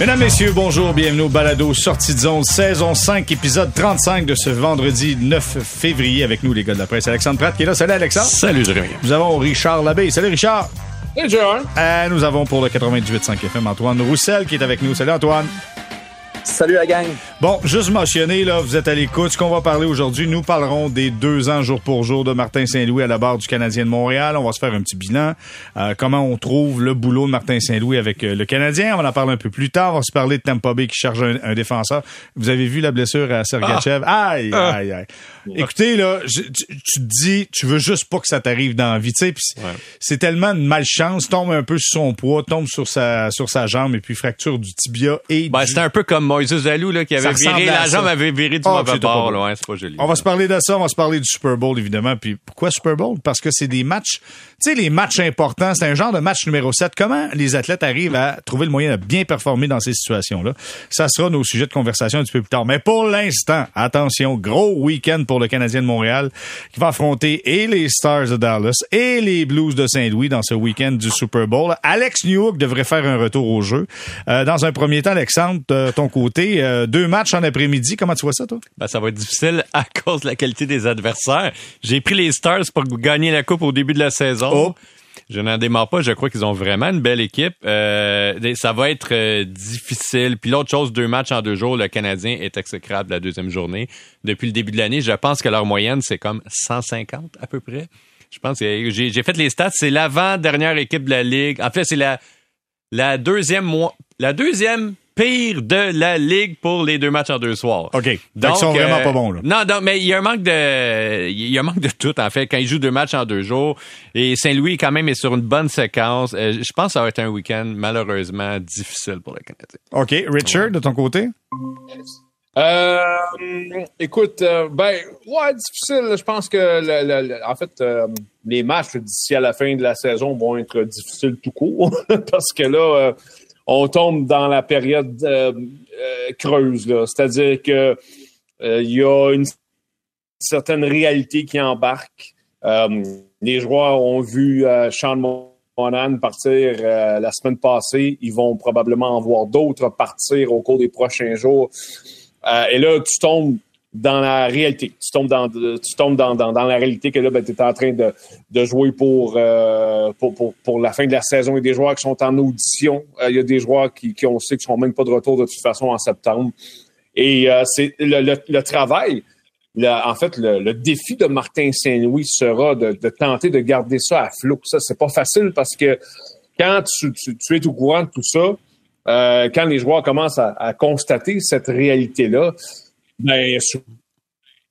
Mesdames, Messieurs, bonjour, bienvenue au Balado Sortie de zone, saison 5, épisode 35 de ce vendredi 9 février avec nous, les gars de la presse. Alexandre Pratt qui est là. Salut Alexandre. Salut Jérémy. Nous avons Richard Labbé. Salut Richard. Salut Jérémy. Euh, nous avons pour le 98.5 FM Antoine Roussel qui est avec nous. Salut Antoine. Salut la gang. Bon, juste mentionné, là, vous êtes à l'écoute. Ce qu'on va parler aujourd'hui, nous parlerons des deux ans jour pour jour de Martin Saint-Louis à la barre du Canadien de Montréal. On va se faire un petit bilan. Euh, comment on trouve le boulot de Martin Saint-Louis avec euh, le Canadien. On va en parler un peu plus tard. On va se parler de Tampa Bay qui charge un, défenseur. Vous avez vu la blessure à Sergachev? Ah! Aïe, aïe, aïe. Écoutez, là, tu, te dis, tu veux juste pas que ça t'arrive dans la vie, tu sais. C'est tellement de malchance. Tombe un peu sur son poids, tombe sur sa, sur sa jambe et puis fracture du tibia et ben, C'est un peu comme Moïse Zalou, là, qui avait viré, la jambe avait viré du oh, mauvais bord, là. c'est pas joli. On va se parler de ça, on va se parler du Super Bowl, évidemment. Puis pourquoi Super Bowl? Parce que c'est des matchs, sais, les matchs importants, c'est un genre de match numéro 7. Comment les athlètes arrivent à trouver le moyen de bien performer dans ces situations-là? Ça sera nos sujets de conversation un petit peu plus tard. Mais pour l'instant, attention, gros week-end pour le Canadien de Montréal qui va affronter et les Stars de Dallas et les Blues de Saint-Louis dans ce week-end du Super Bowl. Alex Newhook devrait faire un retour au jeu. Euh, dans un premier temps, Alexandre, de ton côté, euh, deux matchs en après-midi. Comment tu vois ça, toi? Ben, ça va être difficile à cause de la qualité des adversaires. J'ai pris les Stars pour gagner la Coupe au début de la saison. Oh. Je n'en démarre pas. Je crois qu'ils ont vraiment une belle équipe. Euh, ça va être euh, difficile. Puis l'autre chose, deux matchs en deux jours, le Canadien est exécrable la deuxième journée. Depuis le début de l'année, je pense que leur moyenne, c'est comme 150 à peu près. Je pense que j'ai fait les stats. C'est l'avant-dernière équipe de la Ligue. En fait, c'est la, la deuxième, la deuxième pire de la ligue pour les deux matchs en deux soirs. OK. Donc, ils sont vraiment euh, pas bons, là. Non, non, mais il y a un manque de, il y a un manque de tout, en fait, quand ils jouent deux matchs en deux jours. Et Saint-Louis, quand même, est sur une bonne séquence. Euh, je pense que ça va être un week-end, malheureusement, difficile pour les Canadiens. OK. Richard, de ton côté? Euh, écoute, ben, ouais, difficile. Je pense que, en fait, les matchs d'ici à la fin de la saison vont être difficiles tout court. parce que là, on tombe dans la période euh, euh, creuse. C'est-à-dire que euh, il y a une certaine réalité qui embarque. les joueurs ont vu Sean Monan partir la semaine passée. Ils vont probablement en voir d'autres partir au cours des prochains jours. et là, tu tombes dans la réalité. Tu tombes dans, tu tombes dans, dans, dans la réalité que là, ben, tu es en train de, de jouer pour, euh, pour, pour, pour, la fin de la saison. Il y a des joueurs qui sont en audition. Euh, il y a des joueurs qui, qui on sait qui sont même pas de retour de toute façon en septembre. Et euh, c'est le, le, le, travail. en fait, le, le, défi de Martin Saint-Louis sera de, de, tenter de garder ça à flot. Ça, c'est pas facile parce que quand tu, tu, tu es au courant de tout ça, quand les joueurs commencent à, à constater cette réalité-là, ben,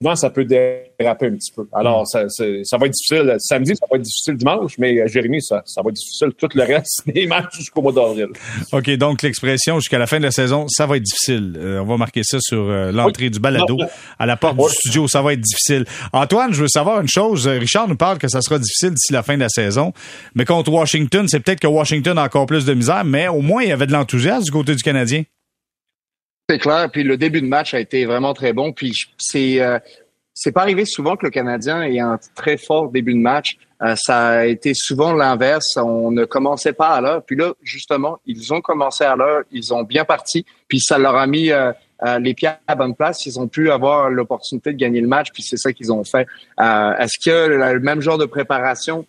souvent, ça peut déraper un petit peu. Alors, ça, ça va être difficile. Samedi, ça va être difficile dimanche, mais euh, Jérémy, ça, ça va être difficile tout le reste des matchs jusqu'au mois d'avril. OK, donc l'expression jusqu'à la fin de la saison, ça va être difficile. Euh, on va marquer ça sur euh, l'entrée du balado. À la porte du studio, ça va être difficile. Antoine, je veux savoir une chose. Richard nous parle que ça sera difficile d'ici la fin de la saison. Mais contre Washington, c'est peut-être que Washington a encore plus de misère, mais au moins, il y avait de l'enthousiasme du côté du Canadien. C'est clair. Puis le début de match a été vraiment très bon. Puis c'est euh, c'est pas arrivé souvent que le Canadien ait un très fort début de match. Euh, ça a été souvent l'inverse. On ne commençait pas à l'heure. Puis là, justement, ils ont commencé à l'heure. Ils ont bien parti. Puis ça leur a mis euh, les pieds à bonne place. Ils ont pu avoir l'opportunité de gagner le match. Puis c'est ça qu'ils ont fait. Est-ce que le même genre de préparation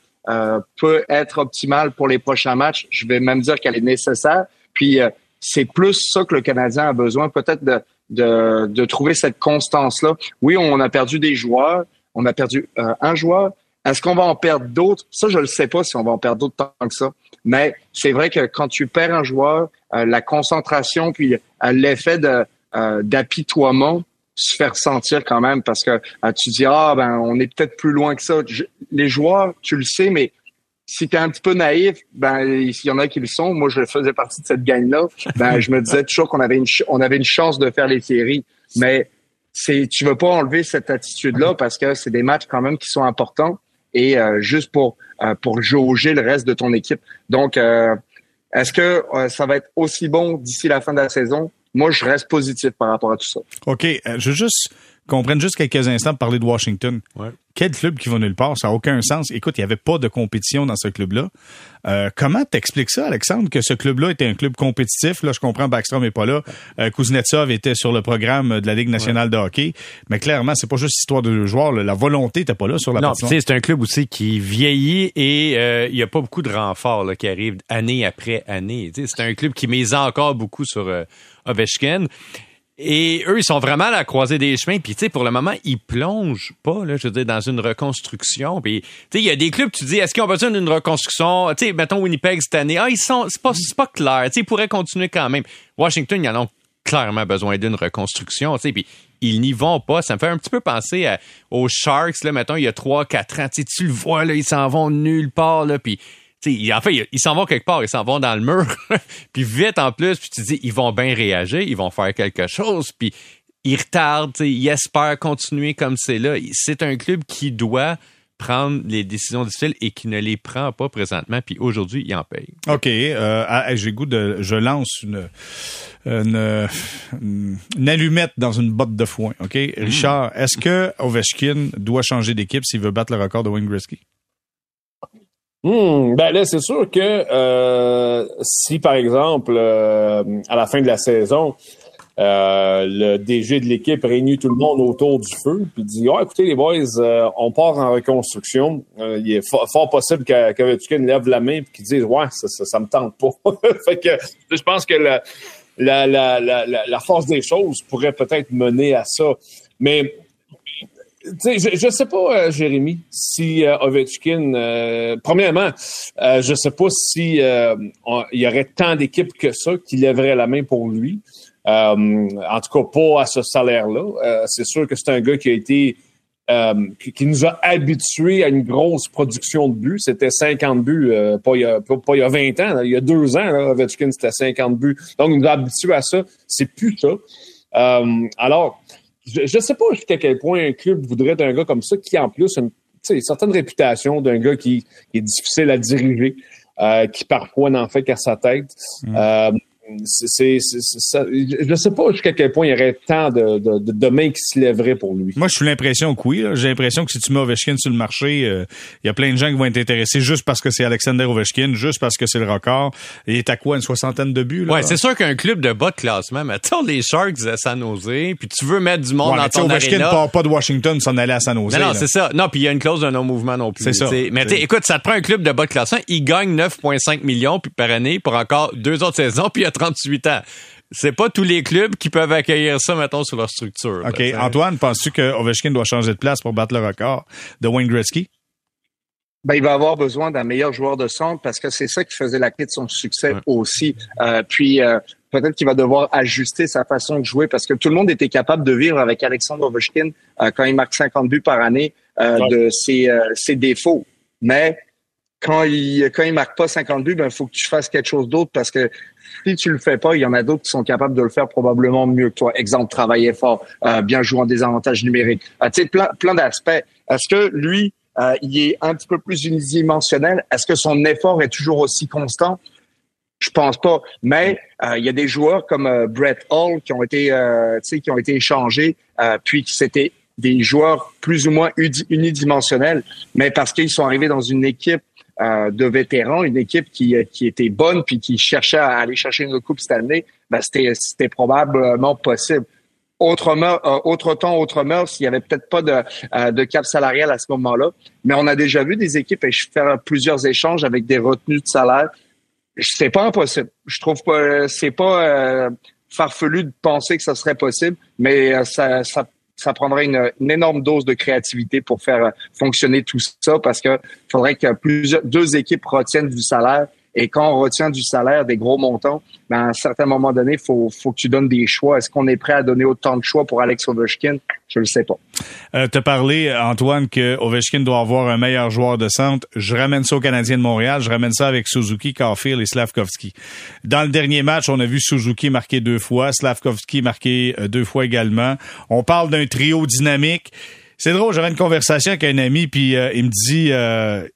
peut être optimal pour les prochains matchs? Je vais même dire qu'elle est nécessaire. Puis c'est plus ça que le Canadien a besoin, peut-être de, de, trouver cette constance-là. Oui, on a perdu des joueurs, on a perdu euh, un joueur. Est-ce qu'on va en perdre d'autres? Ça, je ne sais pas si on va en perdre d'autres tant que ça. Mais c'est vrai que quand tu perds un joueur, euh, la concentration puis euh, l'effet de, d'apitoiement se fait ressentir quand même parce que tu dis ah ben on est peut-être plus loin que ça. les joueurs, tu le sais, mais si tu es un petit peu naïf, ben il y en a qui le sont. Moi, je faisais partie de cette gang-là. Ben je me disais toujours qu'on avait une on avait une chance de faire les séries, mais c'est tu veux pas enlever cette attitude-là parce que c'est des matchs quand même qui sont importants et euh, juste pour euh, pour jauger le reste de ton équipe. Donc euh, est-ce que ça va être aussi bon d'ici la fin de la saison? Moi, je reste positif par rapport à tout ça. OK. je veux juste qu'on prenne juste quelques instants pour parler de Washington. Ouais. Quel club qui va nulle part? Ça n'a aucun sens. Écoute, il n'y avait pas de compétition dans ce club-là. Euh, comment t'expliques ça, Alexandre, que ce club-là était un club compétitif? Là, je comprends, Backstrom n'est pas là. Euh, Kuznetsov était sur le programme de la Ligue nationale de hockey. Mais clairement, c'est pas juste histoire de joueurs. là. La volonté n'était pas là sur la Non, c'est un club aussi qui vieillit et euh, il y a pas beaucoup de renforts là, qui arrivent année après année. C'est un club qui mise encore beaucoup sur euh, Ovechkin. Et eux, ils sont vraiment à la croisée des chemins. Puis, tu sais, pour le moment, ils plongent pas, là, je veux dire, dans une reconstruction. Puis, tu sais, il y a des clubs, tu dis, est-ce qu'ils ont besoin d'une reconstruction? Tu sais, mettons Winnipeg cette année. Ah, ils sont, c'est pas, c'est pas clair. Tu sais, ils pourraient continuer quand même. Washington, ils en ont clairement besoin d'une reconstruction, tu sais. Puis, ils n'y vont pas. Ça me fait un petit peu penser aux Sharks, là, mettons, il y a 3-4 ans. Tu tu le vois, là, ils s'en vont nulle part, là. Puis, sais, en fait, ils- s'en vont quelque part, ils s'en vont dans le mur, puis vite en plus, puis tu te dis, ils vont bien réagir, ils vont faire quelque chose, puis ils retardent, ils espèrent continuer comme c'est là. C'est un club qui doit prendre les décisions difficiles et qui ne les prend pas présentement, puis aujourd'hui, il en paye. OK. Euh, ah, j'ai goût de. Je lance une, une, une allumette dans une botte de foin. OK? Richard, est-ce que Ovechkin doit changer d'équipe s'il veut battre le record de Wayne Gretzky? Hmm, ben là, c'est sûr que euh, si, par exemple, euh, à la fin de la saison, euh, le DG de l'équipe réunit tout le monde autour du feu, puis dit oh, écoutez, les boys, euh, on part en reconstruction. Euh, il est fo- fort possible qu'Ovechkin lève la main et qu'il dise Ouais, ça, ça, ça me tente pas. fait que je pense que la, la, la, la- la force des choses pourrait peut-être mener à ça. Mais je, je sais pas, euh, Jérémy, si euh, Ovechkin, euh, premièrement, euh, je sais pas si euh, il y aurait tant d'équipes que ça qui lèveraient la main pour lui. En tout cas, pas à ce salaire-là. C'est sûr que c'est un gars qui a été qui, qui nous a habitués à une grosse production de buts. C'était 50 buts, pas, il y a, pas, il y a 20 ans, là, il y a deux ans, là, Ovechkin, c'était 50 buts. Donc, il nous a habitués à ça. C'est plus ça. Alors, je ne sais pas jusqu'à quel point un club voudrait d'un gars comme ça qui, en plus, a une, une certaine réputation d'un gars qui, qui est difficile à diriger, euh, qui parfois n'en fait qu'à sa tête. Euh, c'est, c'est, c'est- c'est ça. Je ne sais pas jusqu'à quel point il y aurait tant de, de, de, de mains qui se lèveraient pour lui. Moi, je suis l'impression que oui. là. J'ai l'impression que si tu mets Ovechkin sur le marché, euh, il y a plein de gens qui vont être intéressés juste parce que c'est Alexander Ovechkin, juste parce que c'est le record. Il est à quoi, une soixantaine de buts? Là? Ouais, c'est sûr qu'un club de bas de classement, mettons les Sharks à San Jose, puis tu veux mettre du monde Ouais, mais dans tu sais, ton Ovechkin aréna. part pas de Washington s'en aller à San Jose. Non, non, là. c'est ça. Non, puis il y a une clause de non-mouvement non plus. C'est ça. tu sais. Mais écoute, ça te prend un club de bas de classement, il gagne 9,5 millions puis par année pour encore deux autres saisons, puis il a 38 ans. C'est pas tous les clubs qui peuvent accueillir ça, mettons, sur leur structure. OK. Antoine, penses-tu que Ovechkin doit changer de place pour battre le record de Wayne Gretzky? Ben, il va avoir besoin d'un meilleur joueur de centre parce que c'est ça qui faisait la clé de son succès Ouais. aussi. Euh, puis euh, peut-être qu'il va devoir ajuster sa façon de jouer parce que tout le monde était capable de vivre avec Alexandre Ovechkin euh, quand il marque 50 buts par année euh, Ouais. de ses, euh, ses défauts. Mais quand il quand il marque pas 50 buts, ben il faut que tu fasses quelque chose d'autre parce que si tu le fais pas, il y en a d'autres qui sont capables de le faire probablement mieux que toi. Exemple, travailler fort, euh, bien jouer en désavantage numérique. Euh, tu sais, plein, plein d'aspects. Est-ce que lui, euh, il est un petit peu plus unidimensionnel? Est-ce que son effort est toujours aussi constant? Je pense pas. Mais euh, il y a des joueurs comme euh, Brett Hall qui ont été, euh, qui ont été échangés, puis qui c'était des joueurs plus ou moins unidimensionnels, mais parce qu'ils sont arrivés dans une équipe euh, de vétérans, une équipe qui, était bonne puis qui cherchait à aller chercher une coupe cette année, ben c'était probablement possible. Euh, autre temps, autre mœurs, il y avait peut-être pas de, euh, de cap salarial à ce moment-là, mais on a déjà vu des équipes faire plusieurs échanges avec des retenues de salaire. C'est pas impossible. Je trouve pas, c'est pas farfelu de penser que ça serait possible, mais ça, ça, ça prendrait une, énorme dose de créativité pour faire euh, fonctionner tout ça parce que faudrait que plusieurs, deux équipes retiennent du salaire. Et quand on retient du salaire, des gros montants, ben, à un certain moment donné, faut, faut que tu donnes des choix. Est-ce qu'on est prêt à donner autant de choix pour Alex Ovechkin? Je le sais pas. Euh, T'as parlé, Antoine, que Ovechkin doit avoir un meilleur joueur de centre. Je ramène ça au Canadien de Montréal. Je ramène ça avec Suzuki, Caulfield et Slavkovski. Dans le dernier match, on a vu Suzuki marquer deux fois, Slavkovski marquer euh, deux fois également. On parle d'un trio dynamique. C'est drôle, j'avais une conversation avec un ami, puis euh, il me dit... euh,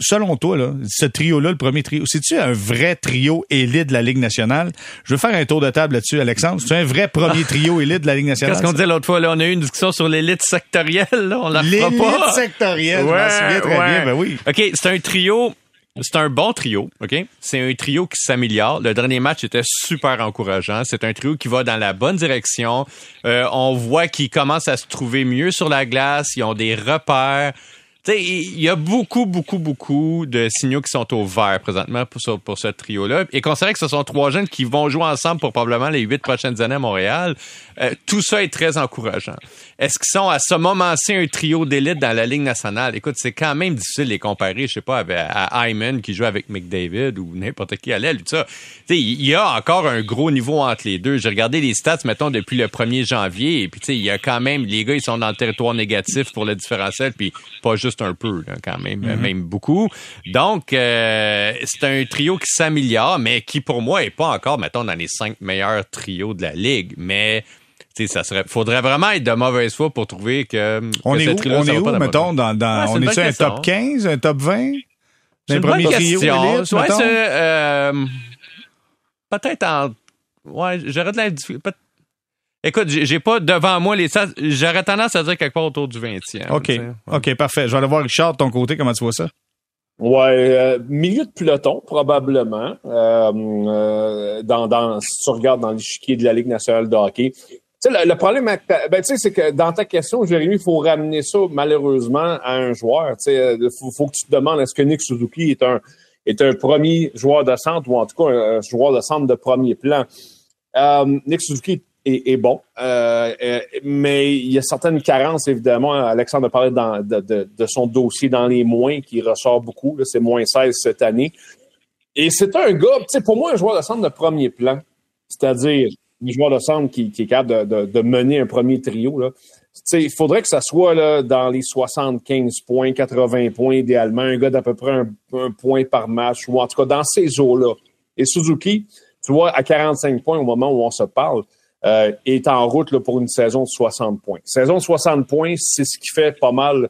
selon toi, là, ce trio-là, le premier trio, c'est-tu un vrai trio élite de la Ligue nationale? Je veux faire un tour de table là-dessus, Alexandre. C'est un vrai premier trio élite de la Ligue nationale? Qu'est-ce qu'on disait l'autre fois? Là, on a eu une discussion sur l'élite sectorielle. Là, on la fera pas. L'élite sectorielle, ouais, je m'en souviens très bien. Ben oui. OK, c'est un trio c'est un bon trio, OK? C'est un trio qui s'améliore. Le dernier match était super encourageant. C'est un trio qui va dans la bonne direction. Euh, on voit qu'ils commencent à se trouver mieux sur la glace. Ils ont des repères il y a beaucoup, beaucoup, beaucoup de signaux qui sont au vert présentement pour ce, trio-là. Et considérant que ce sont trois jeunes qui vont jouer ensemble pour probablement les huit prochaines années à Montréal, euh, tout ça est très encourageant. Est-ce qu'ils sont à ce moment-ci un trio d'élite dans la Ligue nationale? Écoute, c'est quand même difficile de les comparer, je sais pas, à Hyman qui joue avec McDavid ou n'importe qui à l'aile. Il y a encore un gros niveau entre les deux. J'ai regardé les stats, mettons, depuis le 1er janvier, et puis il y a quand même, les gars, ils sont dans le territoire négatif pour le différentiel, puis pas juste un peu, quand même, mm-hmm. même beaucoup. Donc, euh, c'est un trio qui s'améliore, mais qui, pour moi, est pas encore, mettons, dans les cinq meilleurs trios de la Ligue. Mais ça serait faudrait vraiment être de mauvaise foi pour trouver que, on est où, on est où mettons dans, dans on est, un top 15 un top 20 c'est une bonne question ouais, euh, peut-être en ouais j'aurais de la Écoute, j'ai pas devant moi les. J'aurais tendance à dire quelque part autour du 20e. OK. OK, parfait. Je vais aller voir Richard de ton côté. Comment tu vois ça? Ouais, euh, milieu de peloton, probablement. Euh, euh, dans, dans, si tu regardes dans l'échiquier de la Ligue nationale de hockey. Tu sais, le, problème, ben, c'est que dans ta question, Jérémy, il faut ramener ça malheureusement à un joueur. Tu sais, faut, faut que tu te demandes est-ce que Nick Suzuki est un est un premier joueur de centre ou en tout cas un, joueur de centre de premier plan? Nick Suzuki est, bon. Euh, euh, mais il y a certaines carences, évidemment. Alexandre a parlé de, son dossier dans les moins qui ressort beaucoup. C'est moins 16 cette année. Et c'est un gars, pour moi, un joueur de centre de premier plan, c'est-à-dire un joueur de centre qui, est capable de, mener un premier trio. Là. Il faudrait que ça soit là, dans les 75 points, 80 points idéalement, un gars d'à peu près un, point par match, ou en tout cas dans ces eaux-là. Et Suzuki, tu vois, à 45 points au moment où on se parle, euh, est en route là, pour une saison de 60 points. Saison de 60 points, c'est ce qui fait pas mal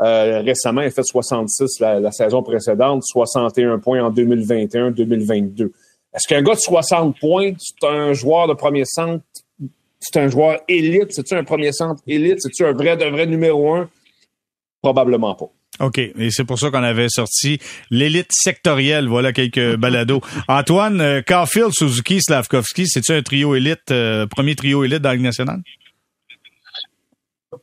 euh, récemment. Il a fait 66 la, saison précédente, 61 points en 2021-2022. Est-ce qu'un gars de 60 points, c'est un joueur de premier centre, c'est un joueur élite, c'est-tu un premier centre élite, c'est-tu un vrai de vrai numéro un? Probablement pas. OK. Et c'est pour ça qu'on avait sorti l'élite sectorielle. Voilà quelques balados. Antoine, euh, Carfield, Suzuki, Slavkovski, c'est-tu un trio élite, euh, premier trio élite dans la Ligue nationale?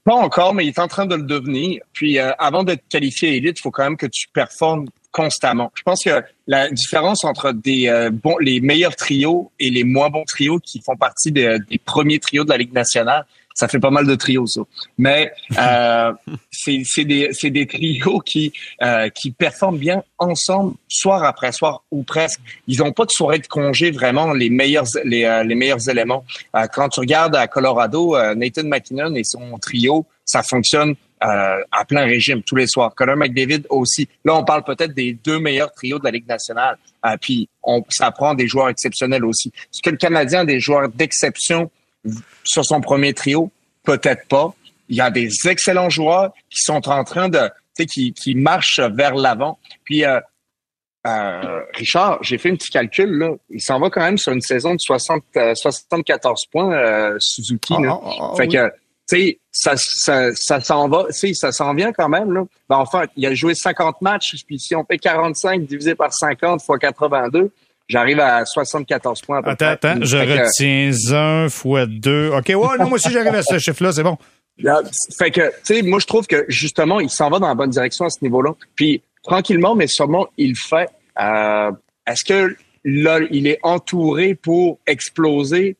Pas encore, mais il est en train de le devenir. Puis euh, avant d'être qualifié élite, il faut quand même que tu performes constamment. Je pense que la différence entre des bons, les meilleurs trios et les moins bons trios qui font partie des premiers trios de la Ligue nationale, ça fait pas mal de trios, ça. Mais euh, c'est des, des trios qui, euh, qui performent bien ensemble, soir après soir ou presque. Ils n'ont pas de soirée de congé, vraiment, les meilleurs, les, euh, les meilleurs éléments. Euh, quand tu regardes à Colorado, euh, Nathan McKinnon et son trio, ça fonctionne euh, à plein régime tous les soirs. Connor McDavid aussi. Là, on parle peut-être des deux meilleurs trios de la Ligue nationale. Euh, puis, on, ça prend des joueurs exceptionnels aussi. Est-ce que le Canadien a des joueurs d'exception sur son premier trio? Peut-être pas. Il y a des excellents joueurs qui sont en train de, tu sais, qui, qui marchent vers l'avant. Puis, euh, euh, Richard, j'ai fait un petit calcul, là. Il s'en va quand même sur une saison de 60, 74 euh, points, euh, Suzuki, là. Ah, ah, ah, fait que, tu sais, ça, ça, ça s'en va, tu ça s'en vient quand même, là. Ben, enfin, il a joué 50 matchs, puis si on fait 45 divisé par 50 fois 82, j'arrive à 74 points. À attends, attends, je retiens un fois deux. OK, ouais, non, moi aussi, j'arrive à ce chiffre-là, c'est bon. Fait que, tu sais, moi, je trouve que, justement, il s'en va dans la bonne direction à ce niveau-là. Puis, tranquillement, mais sûrement, il fait. Euh, Est-ce que là, il est entouré pour exploser?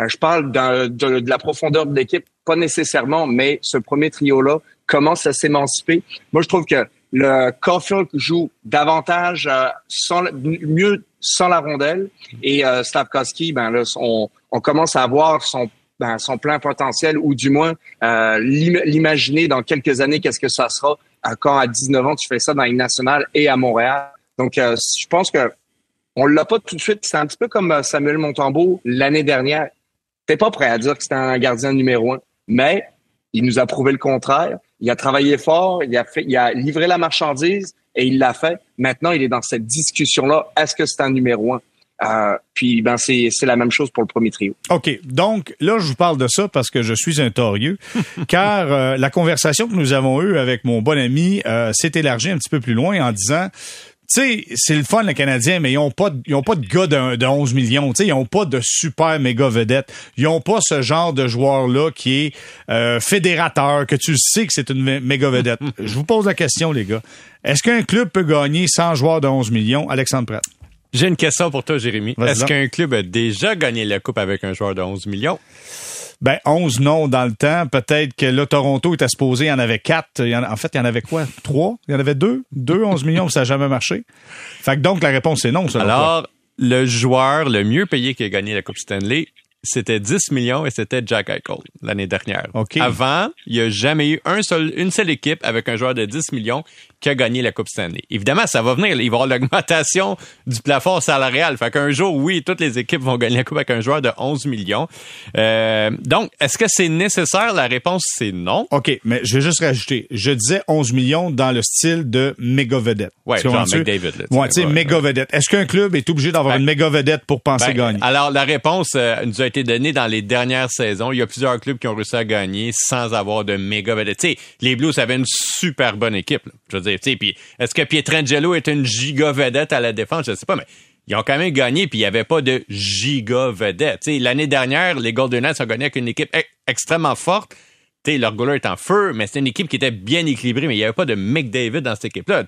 Euh, je parle de, la profondeur de l'équipe, pas nécessairement, mais ce premier trio-là commence à s'émanciper. Moi, je trouve que le Caulfield joue davantage euh, sans mieux sans la rondelle et euh, Stavkovski ben là on, on commence à avoir son ben, son plein potentiel ou du moins euh, l'imaginer dans quelques années qu'est-ce que ça sera quand à 19 ans tu fais ça dans une nationale et à Montréal. Donc euh, je pense que on l'a pas tout de suite, c'est un petit peu comme Samuel Montembeau l'année dernière. T'es pas prêt à dire que c'était un gardien numéro un, mais il nous a prouvé le contraire. Il a travaillé fort, il a fait, il a livré la marchandise et il l'a fait. Maintenant, il est dans cette discussion-là. Est-ce que c'est un numéro un? Euh, puis ben c'est la même chose pour le premier trio. OK. Donc là, je vous parle de ça parce que je suis un torieux, car euh, la conversation que nous avons eue avec mon bon ami euh, s'est élargie un petit peu plus loin en disant sais, c'est le fun, les Canadiens, mais ils ont pas, ils ont pas de gars de, de 11 millions. Tu sais, ils ont pas de super méga vedettes. Ils ont pas ce genre de joueur-là qui est euh, fédérateur, que tu sais que c'est une méga vedette. Je vous pose la question, les gars. Est-ce qu'un club peut gagner sans joueur de 11 millions? Alexandre Pratt. J'ai une question pour toi, Jérémy. Est-ce qu'un club a déjà gagné la Coupe avec un joueur de 11 millions? Ben, 11 non dans le temps. Peut-être que là, Toronto était supposé, il y en avait 4. en, fait, il y en avait quoi? 3? Il y en avait 2? 2, 11 millions, ça n'a jamais marché. Fait que donc, la réponse c'est non, Alors, le joueur le mieux payé qui a gagné la Coupe Stanley, c'était 10 millions et c'était Jack Eichel l'année dernière. Avant, il n'y a jamais eu un seul, une seule équipe avec un joueur de 10 millions qui a gagné la Coupe Stanley. Évidemment, ça va venir. Il va y avoir l'augmentation du plafond salarial. Fait qu'un jour, oui, toutes les équipes vont gagner la Coupe avec un joueur de 11 millions. Euh, donc, est-ce que c'est nécessaire? La réponse, c'est non. OK, mais je vais juste rajouter. Je disais 11 millions dans le style de méga vedette. Ouais, genre McDavid. ouais, tu sais, méga vedette. Est-ce qu'un club est obligé d'avoir ben, une méga vedette pour penser ben, gagner? Alors, la réponse euh, nous a été donnée dans les dernières saisons. Il y a plusieurs clubs qui ont réussi à gagner sans avoir de méga vedette. Tu sais, les Blues avaient une super bonne équipe. Je veux dire, puis est-ce que Pietrangelo est une giga vedette à la défense? Je sais pas, mais ils ont quand même gagné, puis il n'y avait pas de giga vedette. L'année dernière, les Golden Knights ont gagné avec une équipe extrêmement forte. Leur goaler est en feu, mais c'était une équipe qui était bien équilibrée, mais il n'y avait pas de McDavid dans cette équipe-là.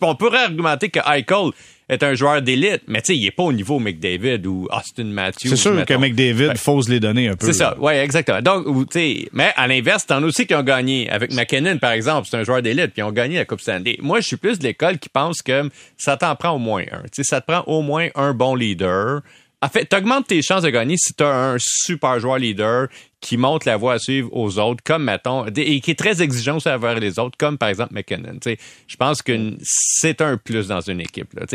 On pourrait argumenter que Eichel est un joueur d'élite, mais tu sais, il est pas au niveau McDavid ou Austin Matthews. C'est sûr que McDavid fausse les donner un peu. C'est ça, ouais, exactement. Donc, tu sais, mais à l'inverse, t'en as aussi qui ont gagné. Avec McKinnon, par exemple, c'est un joueur d'élite, puis ils ont gagné la Coupe Stanley. Moi, je suis plus de l'école qui pense que ça t'en prend au moins un. Tu sais, ça te prend au moins un bon leader. En fait, t'augmentes tes chances de gagner si t'as un super joueur leader qui montre la voie à suivre aux autres, comme, mettons, et qui est très exigeant aussi envers les autres, comme par exemple McKinnon. Je pense que c'est un plus dans une équipe. Là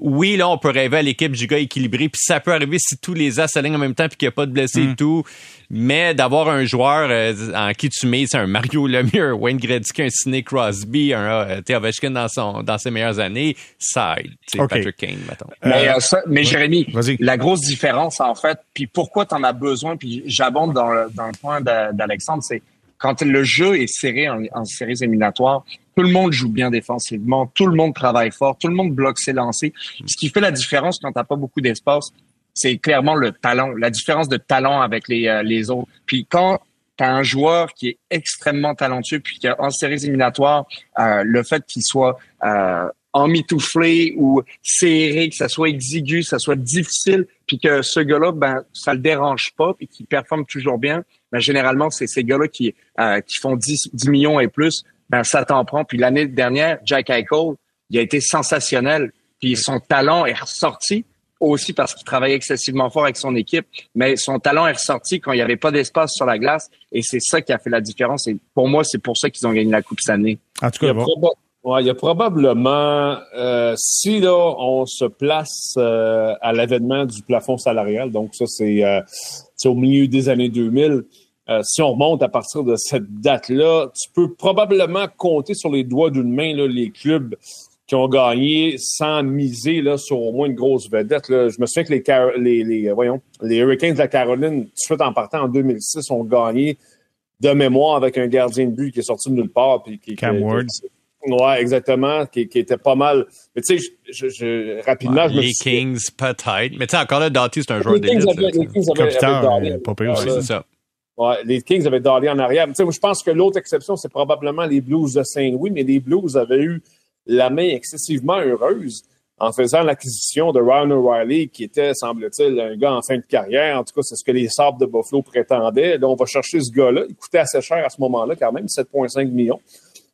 oui, là, on peut rêver à l'équipe giga équilibrée, puis ça peut arriver si tous les as s'alignent en même temps, puis qu'il n'y a pas de blessés et mm. tout. Mais d'avoir un joueur euh, en qui tu mets, c'est un Mario Lemieux, un Wayne Gretzky, un Sidney Crosby, un euh, Ovechkin dans, son, dans ses meilleures années, ça aide. Patrick Kane, mettons. Mais, euh, mais Jérémy, la grosse différence, en fait, puis pourquoi tu en as besoin, puis j'abonde dans le, dans le point d'Alexandre, c'est quand le jeu est serré en, en séries éliminatoires, tout le monde joue bien défensivement, tout le monde travaille fort, tout le monde bloque ses lancers. Ce qui fait la différence quand t'as pas beaucoup d'espace, c'est clairement le talent, la différence de talent avec les, euh, les autres. Puis quand tu un joueur qui est extrêmement talentueux, puis qu'en séries éliminatoires, euh, le fait qu'il soit euh, emmitouflé ou serré, que ça soit exigu, que ça soit difficile, puis que ce gars-là, ben, ça le dérange pas, puis qu'il performe toujours bien, ben, généralement, c'est ces gars-là qui, euh, qui font 10, 10 millions et plus, ben ça t'en prend. Puis l'année dernière, Jack Eichel, il a été sensationnel. Puis son talent est ressorti aussi parce qu'il travaillait excessivement fort avec son équipe, mais son talent est ressorti quand il n'y avait pas d'espace sur la glace et c'est ça qui a fait la différence. Et pour moi, c'est pour ça qu'ils ont gagné la Coupe cette année. En tout cas, il y a probablement, euh, si là, on se place euh, à l'avènement du plafond salarial, donc ça, c'est euh, au milieu des années 2000, euh, si on remonte à partir de cette date-là, tu peux probablement compter sur les doigts d'une main là, les clubs qui ont gagné sans miser là, sur au moins une grosse vedette. Là. Je me souviens que les, les, les, voyons, les Hurricanes de la Caroline, tout de suite en partant en 2006, ont gagné de mémoire avec un gardien de but qui est sorti de nulle part. Puis qui, Cam Ward. Ouais, exactement, qui, qui, était pas mal. Mais tu sais, je, je, rapidement, je me Les Kings, peut-être. Mais tu sais, encore là, Doughty, c'est un joueur d'élite. Les Kings avaient, avaient, pas pire aussi. c'est ça. Ouais, les Kings avaient Dolly en arrière. Tu sais, je pense que l'autre exception, c'est probablement les Blues de Saint-Louis, mais les Blues avaient eu la main excessivement heureuse en faisant l'acquisition de Ryan O'Reilly, qui était, semble-t-il, un gars en fin de carrière. En tout cas, c'est ce que les Sabres de Buffalo prétendaient. Là, on va chercher ce gars-là. Il coûtait assez cher à ce moment-là, quand même, 7,5 millions.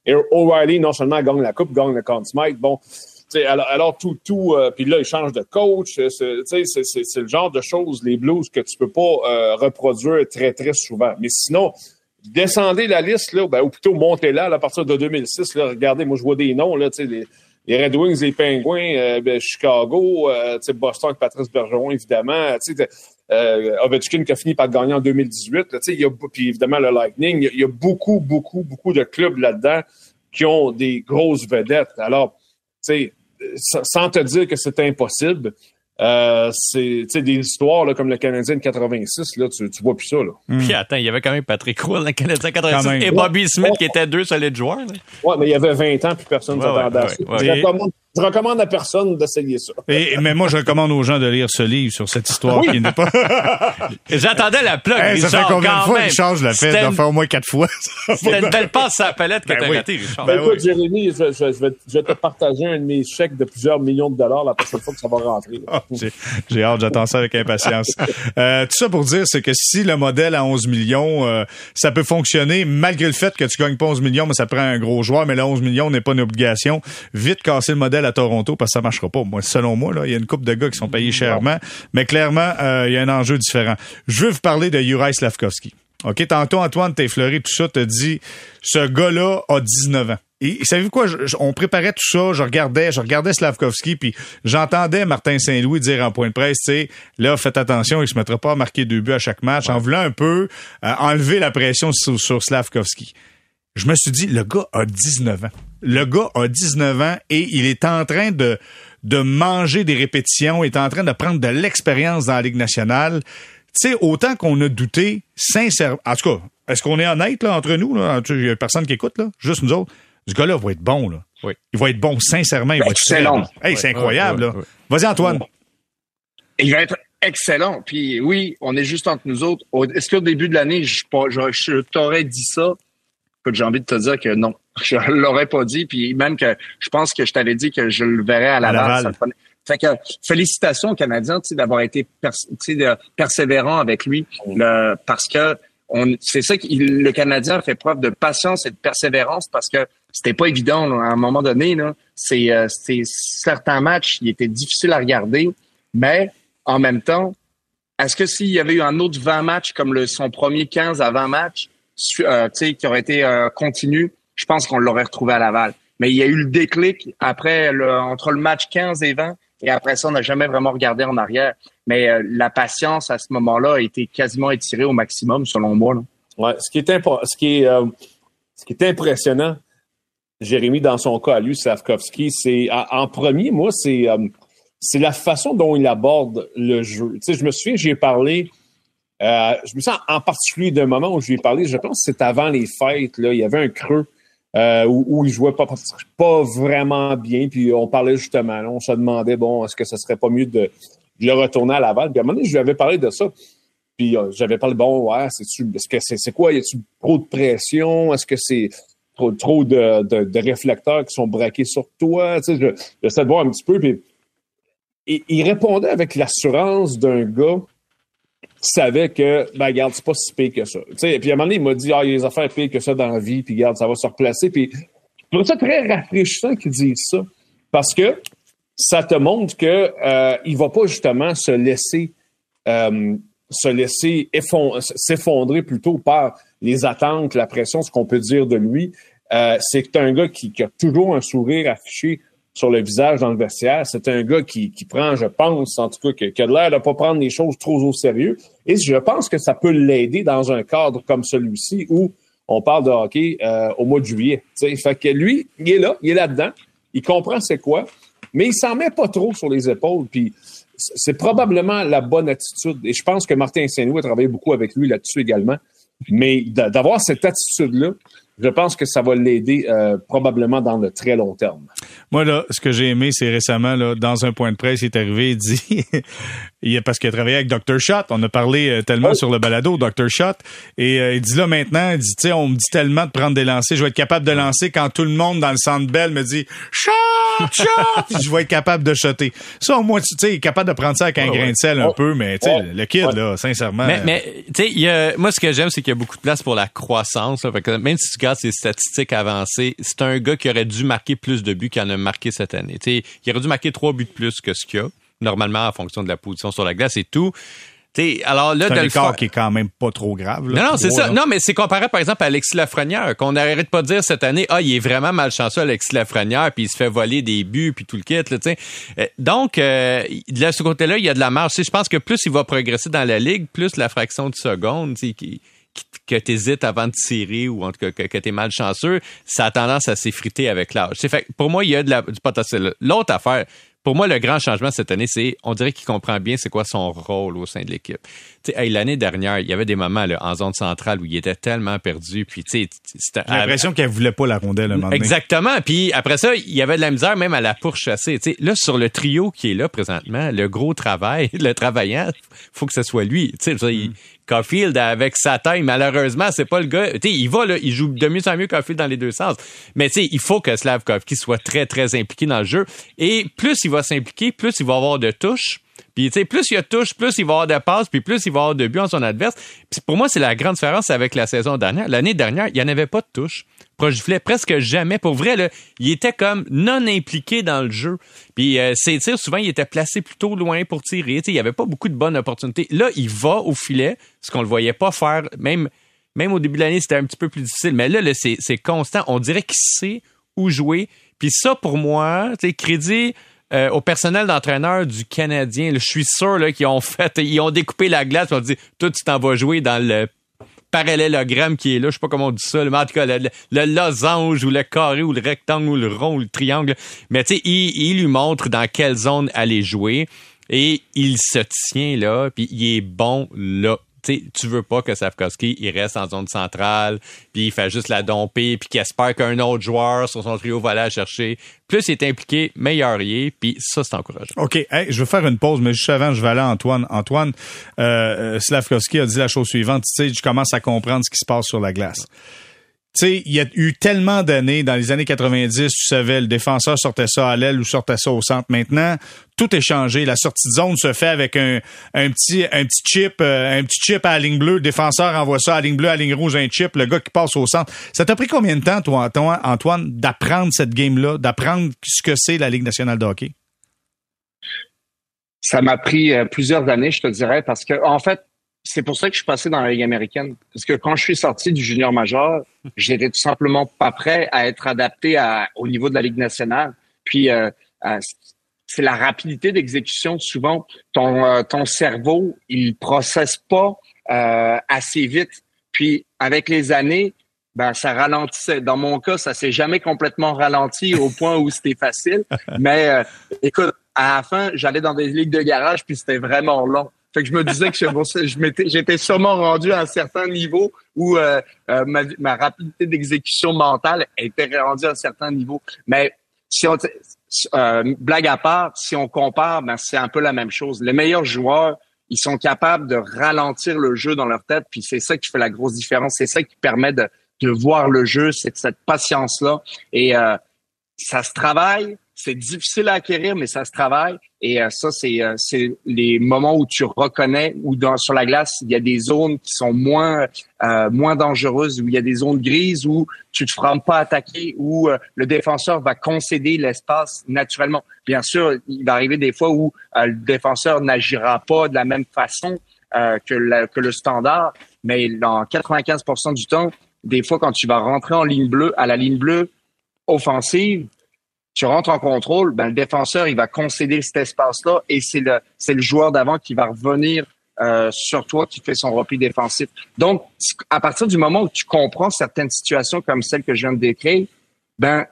Et O'Reilly, non seulement gagne la Coupe, gagne le Conn Smythe. Bon, alors, alors, tout, tout, euh, puis là, il change de coach. Euh, c'est le genre de choses, les blues, que tu peux pas euh, reproduire très, très souvent. Mais sinon, descendez la liste, là, ben, ou plutôt montez-la à partir de 2006. Là, regardez, moi, je vois des noms, là, les, les Red Wings, les Penguins, ben, Chicago, Boston avec Patrice Bergeron, évidemment. Euh, Ovechkin qui a fini par gagner en 2018. Là, y a, puis évidemment, le Lightning. Il y, a beaucoup, beaucoup, beaucoup de clubs là-dedans qui ont des grosses vedettes. Alors, sais, sans te dire que c'est impossible, euh, c'est des histoires là, comme le Canadien de 86, là, tu, tu vois plus ça. Là. Puis attends, il y avait quand même Patrick Roy, le Canadien de 86, et Bobby Smith qui étaient deux solides joueurs. Là. Ouais, mais il y avait 20 ans, puis personne ne ouais, s'attendait à ça. Je recommande à personne d'essayer ça. Et, mais moi, je recommande aux gens de lire ce livre sur cette histoire qui n'est pas. J'attendais la plug. Hey, ça fait combien de fois Richard, je l'ai fait? Ça fait au moins quatre fois. C'était une belle passe à la palette que ben t'as oui. raté, Richard. Ben, écoute, Jérémy, je, je, je, vais, je, vais, te partager un de mes chèques de plusieurs millions de dollars la prochaine fois que ça va rentrer. Oh, J'ai hâte, j'attends ça avec impatience. euh, tout ça pour dire, c'est que si le modèle à 11 millions, euh, ça peut fonctionner malgré le fait que tu gagnes pas 11 millions, mais ça prend un gros joueur, mais le 11 millions n'est pas une obligation. Vite casser le modèle à Toronto parce que ça marchera pas. Moi, selon moi, là, il y a une couple de gars qui sont payés chèrement, mais clairement, euh, il y a un enjeu différent. Je veux vous parler de Juraj Slavkovski. OK, tantôt, Antoine, t'es effleuré, tout ça, te dit, ce gars-là a 19 ans. Et savez-vous quoi? on préparait tout ça, je regardais, je regardais Slavkovski, puis j'entendais Martin Saint-Louis dire en point de presse, tu sais, là, faites attention, il se mettra pas à marquer deux buts à chaque match, en voulant un peu euh, enlever la pression sur, sur Slavkovski. Je me suis dit, le gars a 19 ans. Le gars a 19 ans et il est en train de, de manger des répétitions, est en train de prendre de l'expérience dans la Ligue nationale. Tu sais, autant qu'on a douté, sincèrement, en tout cas, est-ce qu'on est honnête là, entre nous? Là? Il n'y a personne qui écoute, là, juste nous autres. Ce gars-là va être bon. Là. Oui. Il va être bon, sincèrement. Il va être excellent. Hey, c'est incroyable. là. Vas-y, Antoine. Il va être excellent. Puis oui, on est juste entre nous autres. Est-ce qu'au début de l'année, je, je, je t'aurais dit ça? J'ai envie de te dire que non. Je l'aurais pas dit. Puis même que je pense que je t'avais dit que je le verrais à Laval. À fait que félicitations aux Canadiens d'avoir été persévérant avec lui le, parce que c'est ça que le Canadien fait preuve de patience et de persévérance parce que c'était pas évident à un moment donné. Là, c'est, euh, certains matchs, il était difficile à regarder, mais en même temps, est-ce que s'il y avait eu un autre 20 matchs comme le, son premier 15 à 20 matchs, euh, qui aurait été euh, continu, je pense qu'on l'aurait retrouvé à Laval. Mais il y a eu le déclic après le, entre le match 15 et 20 et après ça, on n'a jamais vraiment regardé en arrière. Mais euh, la patience à ce moment-là a été quasiment étirée au maximum, selon moi. Là. Ouais, ce qui est ce qui euh, ce qui est impressionnant, Jérémy, dans son cas à lui, Slavkovski, c'est en, premier, moi, c'est c'est la façon dont il aborde le jeu. Tu sais, je me souviens, j'ai parlé euh, je me sens en particulier d'un moment où je lui ai parlé, je pense que c'est avant les fêtes, là, il y avait un creux euh, où, où, il jouait pas, pas vraiment bien, puis on parlait justement, on se demandait, bon, est-ce que ce serait pas mieux de, le retourner à Laval? Puis à un moment donné, je lui avais parlé de ça. Puis euh, j'avais parlé, bon, ouais, c'est-tu, est-ce que c'est, c'est quoi? Y a-tu trop de pression? Est-ce que c'est trop, trop de, de, de, réflecteurs qui sont braqués sur toi? Tu sais, je, j'essaie de voir un petit peu, puis et, il répondait avec l'assurance d'un gars savait que, ben, regarde, c'est pas si pire que ça. sais puis à un moment donné, il m'a dit, ah, il y a des affaires pires que ça dans la vie, puis regarde, ça va se replacer. Puis je trouve ça très rafraîchissant qu'il dise ça, parce que ça te montre que euh, il va pas justement se laisser euh, se laisser s'effondrer plutôt par les attentes, la pression, ce qu'on peut dire de lui. Euh, c'est un gars qui, a toujours un sourire affiché sur le visage dans le vestiaire. C'est un gars qui, qui prend, je pense, en tout cas, qui, a l'air de pas prendre les choses trop au sérieux. Et je pense que ça peut l'aider dans un cadre comme celui-ci où on parle de hockey euh, au mois de juillet. T'sais. Fait que lui, il est là, il est là-dedans, il comprend c'est quoi, mais il s'en met pas trop sur les épaules. Puis c'est probablement la bonne attitude. Et je pense que Martin Saint-Louis a travaillé beaucoup avec lui là-dessus également. Mais d'avoir cette attitude-là, je pense que ça va l'aider euh, probablement dans le très long terme. Moi, là, ce que j'ai aimé, c'est récemment, là, dans un point de presse, il est arrivé, il dit, il, parce qu'il a travaillé avec Dr. Shot, on a parlé euh, tellement sur le balado, Dr. Shot, et euh, il dit là maintenant, il dit, tu sais, on me dit tellement de prendre des lancers, je vais être capable de lancer quand tout le monde dans le centre belle me dit, shot, shot, je vais être capable de shotter. Ça, au moins, tu sais, il est capable de prendre ça avec un grain de sel un peu, mais tu sais, le kid, là, sincèrement. Mais, mais tu sais, moi, ce que j'aime, c'est qu'il y a beaucoup de place pour la croissance, fait que même si tu regardes ses statistiques avancées, c'est un gars qui aurait dû marquer plus de buts qu'il en a marqué cette année. il aurait dû marquer trois buts de plus que ce qu'il a, normalement en fonction de la position sur la glace et tout. alors là, c'est un écart qui est quand même pas trop grave. non, non, c'est ça. Non, mais c'est comparé, par exemple, à Alexis Lafrenière, qu'on n'arrête pas de dire cette année, ah, il est vraiment malchanceux, Alexis Lafrenière, puis il se fait voler des buts, puis tout le kit, là. Euh, donc, euh, de ce côté-là, il y a de la marge. Je pense que plus il va progresser dans la ligue, plus la fraction de seconde, qui que tu hésites avant de tirer ou en tout cas que, que tu es malchanceux, ça a tendance à s'effriter avec l'âge. Fait pour moi, il y a de la, du potentiel. L'autre affaire, pour moi, le grand changement cette année, c'est on dirait qu'il comprend bien c'est quoi son rôle au sein de l'équipe. Hey, L'année dernière, il y avait des moments là, en zone centrale où il était tellement perdu. Puis, J'ai l'impression qu'elle voulait pas la rondelle un moment Exactement. Puis après ça, il y avait de la misère même à la pourchasser. sais là, sur le trio qui est là présentement, le gros travail, le travaillant, faut que ce soit lui. il, mm. Caulfield avec sa taille, malheureusement, c'est pas le gars. Tu il va là, il joue de mieux en mieux Caulfield dans les deux sens. Mais tu il faut que Slavkovski soit très très impliqué dans le jeu. Et plus il va s'impliquer, plus il va avoir de touches. Puis, tu sais, plus il y touche, plus il va avoir de passes, puis plus il va avoir de buts en son adverse. Puis pour moi, c'est la grande différence avec la saison dernière. L'année dernière, il n'y en avait pas de touche. Projiflait presque jamais. Pour vrai, là, il était comme non impliqué dans le jeu. Puis euh, ses tirs, souvent, il était placé plutôt loin pour tirer. sais, il n'y avait pas beaucoup de bonnes opportunités. Là, il va au filet, ce qu'on le voyait pas faire. Même, même au début de l'année, c'était un petit peu plus difficile. Mais là, là c'est constant. On dirait qu'il sait où jouer. Puis ça, pour moi, tu sais, crédit euh, au personnel d'entraîneur du Canadien. je suis sûr qu'ils ont fait, ils ont découpé la glace, ils ont dit, toi, tu t'en vas jouer dans le parallélogramme qui est là, je sais pas comment on dit ça, mais en tout cas, le, losange ou le carré ou le rectangle ou le rond ou le triangle. Mais tu sais, il, il, lui montre dans quelle zone aller jouer et il se tient là, puis il est bon là tu veux pas que Safkowski il reste en zone centrale, puis il fait juste la domper, puis qu'il espère qu'un autre joueur sur son trio va aller la chercher. Plus il est impliqué, meilleur il est, puis ça, c'est encourageant. OK, je vais faire une pause, mais juste avant, je vais aller à Antoine. Antoine, euh, a dit la chose suivante, tu sais, je commence à comprendre ce qui se passe sur la glace tu sais, il y a eu tellement d'années, dans les années 90, tu savais, le défenseur sortait ça à l'aile ou sortait ça au centre. Maintenant, tout est changé. La sortie de zone se fait avec un, un petit, un petit chip, euh, un petit chip à la ligne bleue. Le défenseur envoie ça à la ligne bleue, à la ligne rouge, un chip. Le gars qui passe au centre. Ça t'a pris combien de temps, toi, Antoine, d'apprendre cette game-là, d'apprendre ce que c'est la Ligue nationale de hockey? Ça m'a pris euh, plusieurs années, je te dirais, parce que, en fait, c'est pour ça que je suis passé dans la Ligue américaine. Parce que quand je suis sorti du junior majeur, j'étais tout simplement pas prêt à être adapté à, au niveau de la Ligue nationale. Puis, euh, euh, c'est la rapidité d'exécution. Souvent, ton, euh, ton cerveau, il processe pas assez vite. Puis, avec les années, ben, ça ralentissait. Dans mon cas, ça s'est jamais complètement ralenti au point où c'était facile. Mais écoute, à la fin, j'allais dans des ligues de garage, puis c'était vraiment long. Fait que je me disais que je j'étais sûrement rendu à un certain niveau où euh, euh, ma, ma, rapidité d'exécution mentale était rendue à un certain niveau. Mais si on, euh, blague à part, si on compare, ben c'est un peu la même chose. Les meilleurs joueurs, ils sont capables de ralentir le jeu dans leur tête, puis c'est ça qui fait la grosse différence. C'est ça qui permet de, de voir le jeu, c'est cette patience là. Et ça se travaille, c'est difficile à acquérir, mais ça se travaille. Et euh, ça, c'est euh, les moments où tu reconnais où dans, sur la glace, il y a des zones qui sont moins euh, moins dangereuses, où il y a des zones grises où tu te feras pas attaquer, où le défenseur va concéder l'espace naturellement. Bien sûr, il va arriver des fois où le défenseur n'agira pas de la même façon que, que le standard, mais dans 95% du temps, des fois, quand tu vas rentrer en ligne bleue, à la ligne bleue offensive, tu rentres en contrôle, ben, le défenseur, il va concéder cet espace-là et c'est le, c'est le joueur d'avant qui va revenir euh, sur toi qui fait son repli défensif. Donc, à partir du moment où tu comprends certaines situations comme celle que je viens de décrire, ben,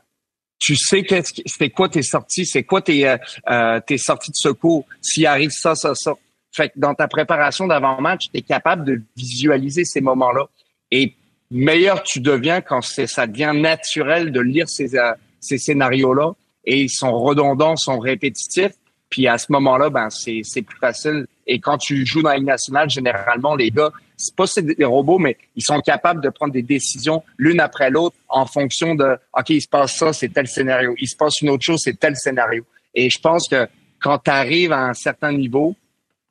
tu sais c'est quoi tes sorties, c'est quoi tes, euh, euh, tes sorties de secours, s'il arrive ça, ça, ça. Fait que dans ta préparation d'avant-match, tu es capable de visualiser ces moments-là. Et meilleur tu deviens quand c'est, ça devient naturel de lire ces, euh, ces scénarios-là et ils sont redondants, sont répétitifs. Puis à ce moment-là, ben c'est, c'est plus facile. Et quand tu joues dans la Ligue nationale, généralement, les gars, c'est pas des robots, mais ils sont capables de prendre des décisions l'une après l'autre en fonction de OK, il se passe ça, c'est tel scénario. Il se passe une autre chose, c'est tel scénario. Et je pense que quand tu arrives à un certain niveau,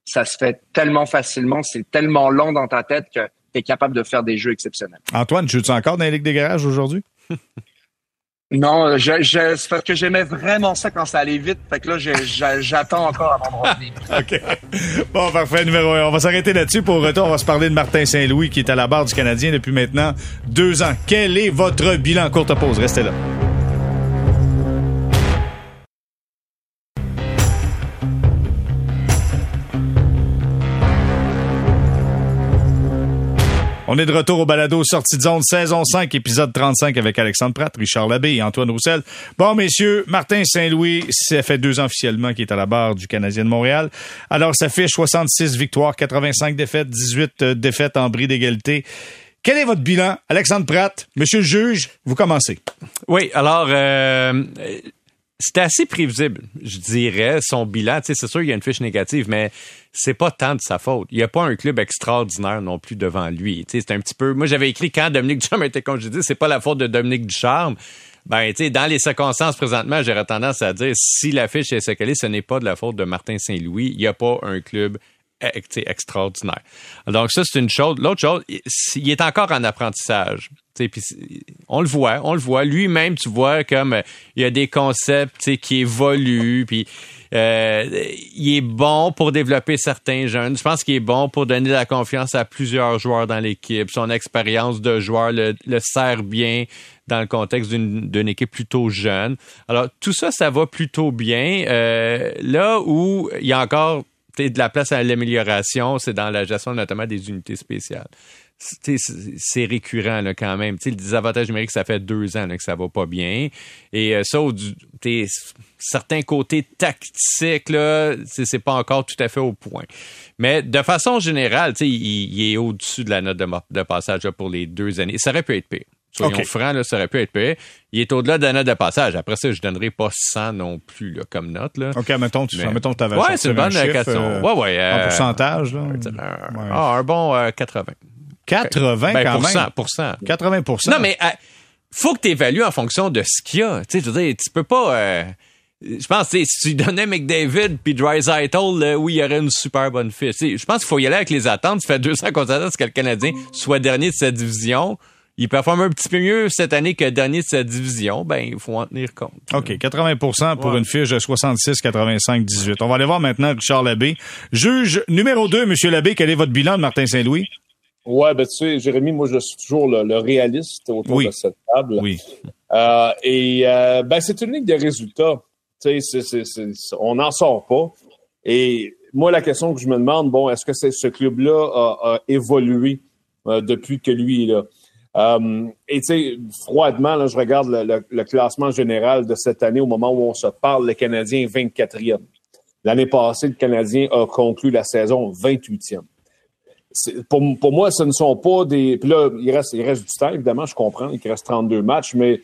ça se fait tellement facilement, c'est tellement long dans ta tête que tu es capable de faire des jeux exceptionnels. Antoine, tu joues encore dans la Ligue des garages aujourd'hui? Non, je, je, c'est parce que j'aimais vraiment ça quand ça allait vite. Fait que là, j'attends encore avant de revenir. OK. Bon, parfait. Numéro un. On va s'arrêter là-dessus. Pour retour, on va se parler de Martin Saint-Louis qui est à la barre du Canadien depuis maintenant deux ans. Quel est votre bilan? Courte pause. Restez là. On est de retour au balado Sortie de zone, saison 5, épisode 35 avec Alexandre Pratt, Richard Labbé et Antoine Roussel. Bon, messieurs, Martin Saint-Louis, ça fait deux ans officiellement qu'il est à la barre du Canadien de Montréal. Alors, ça fait 66 victoires, 85 défaites, 18 euh, défaites en bris d'égalité. Quel est votre bilan? Alexandre Pratt, monsieur le juge, vous commencez. Oui, alors, euh, c'était assez prévisible, je dirais, son bilan. c'est sûr qu'il y a une fiche négative, mais c'est pas tant de sa faute. Il n'y a pas un club extraordinaire non plus devant lui. c'est un petit peu. Moi, j'avais écrit quand Dominique Ducharme était congédié, c'est pas la faute de Dominique Ducharme. Ben, tu dans les circonstances présentement, j'aurais tendance à dire si la fiche est séquelée, ce n'est pas de la faute de Martin Saint-Louis. Il n'y a pas un club extraordinaire. Donc ça, c'est une chose. L'autre chose, il est encore en apprentissage. On le voit, on le voit. Lui-même, tu vois comme il y a des concepts qui évoluent, puis euh, il est bon pour développer certains jeunes. Je pense qu'il est bon pour donner la confiance à plusieurs joueurs dans l'équipe. Son expérience de joueur le, sert bien dans le contexte d'une équipe plutôt jeune. Alors, tout ça, ça va plutôt bien. Euh, là où il y a encore de la place à l'amélioration, c'est dans la gestion notamment des unités spéciales. C'est récurrent là, quand même. T'sais, le désavantage numérique, ça fait deux ans que ça va pas bien. Et euh, ça, certains côtés tactiques, là, c'est pas encore tout à fait au point. Mais de façon générale, il, il est au-dessus de la note de, de passage pour les deux années. Ça aurait pu être pire. Soyons francs, là, ça aurait pu être payé. Il est au-delà de la note de passage. Après ça, je donnerai pas 100 non plus là, comme note. Là. OK, mettons, tu mettons que tu avais Ouais, c'est une bonne. Euh, ouais, ouais, euh, en pourcentage. Là. Un, ah, un bon 80. 80 ben, quand même? Pour 80% Non, mais euh, faut que tu évalues en fonction de ce qu'il y a. Tu sais, je veux dire, tu peux pas... Euh, je pense que si tu donnais McDavid puis Dreisaitl, oui, il y aurait une super bonne fiche. Je pense qu'il faut y aller avec les attentes. Ça fait deux ans qu'on s'attend à ce que le Canadien soit dernier de sa division il performe un petit peu mieux cette année que dernier de sa division, ben il faut en tenir compte. OK, 80% pour une fiche de 66 85 18. On va aller voir maintenant Richard Labbé. Juge numéro 2 monsieur Labbé, quel est votre bilan de Martin Saint-Louis? Ouais, ben tu sais Jérémy, moi je suis toujours le, réaliste autour de cette table. Oui. Euh, et euh, ben c'est une ligue de résultats. Tu sais on n'en sort pas. Et moi la question que je me demande, bon, est-ce que ce club-là a, évolué euh, depuis que lui est là? Euh, et tu sais, froidement, là, je regarde le, classement général de cette année au moment où on se parle, le Canadien est 24e. L'année passée, le Canadien a conclu la saison 28e. Pour, moi, ce ne sont pas des. Puis là, il reste, il reste du temps, évidemment, je comprends, il reste 32 matchs, mais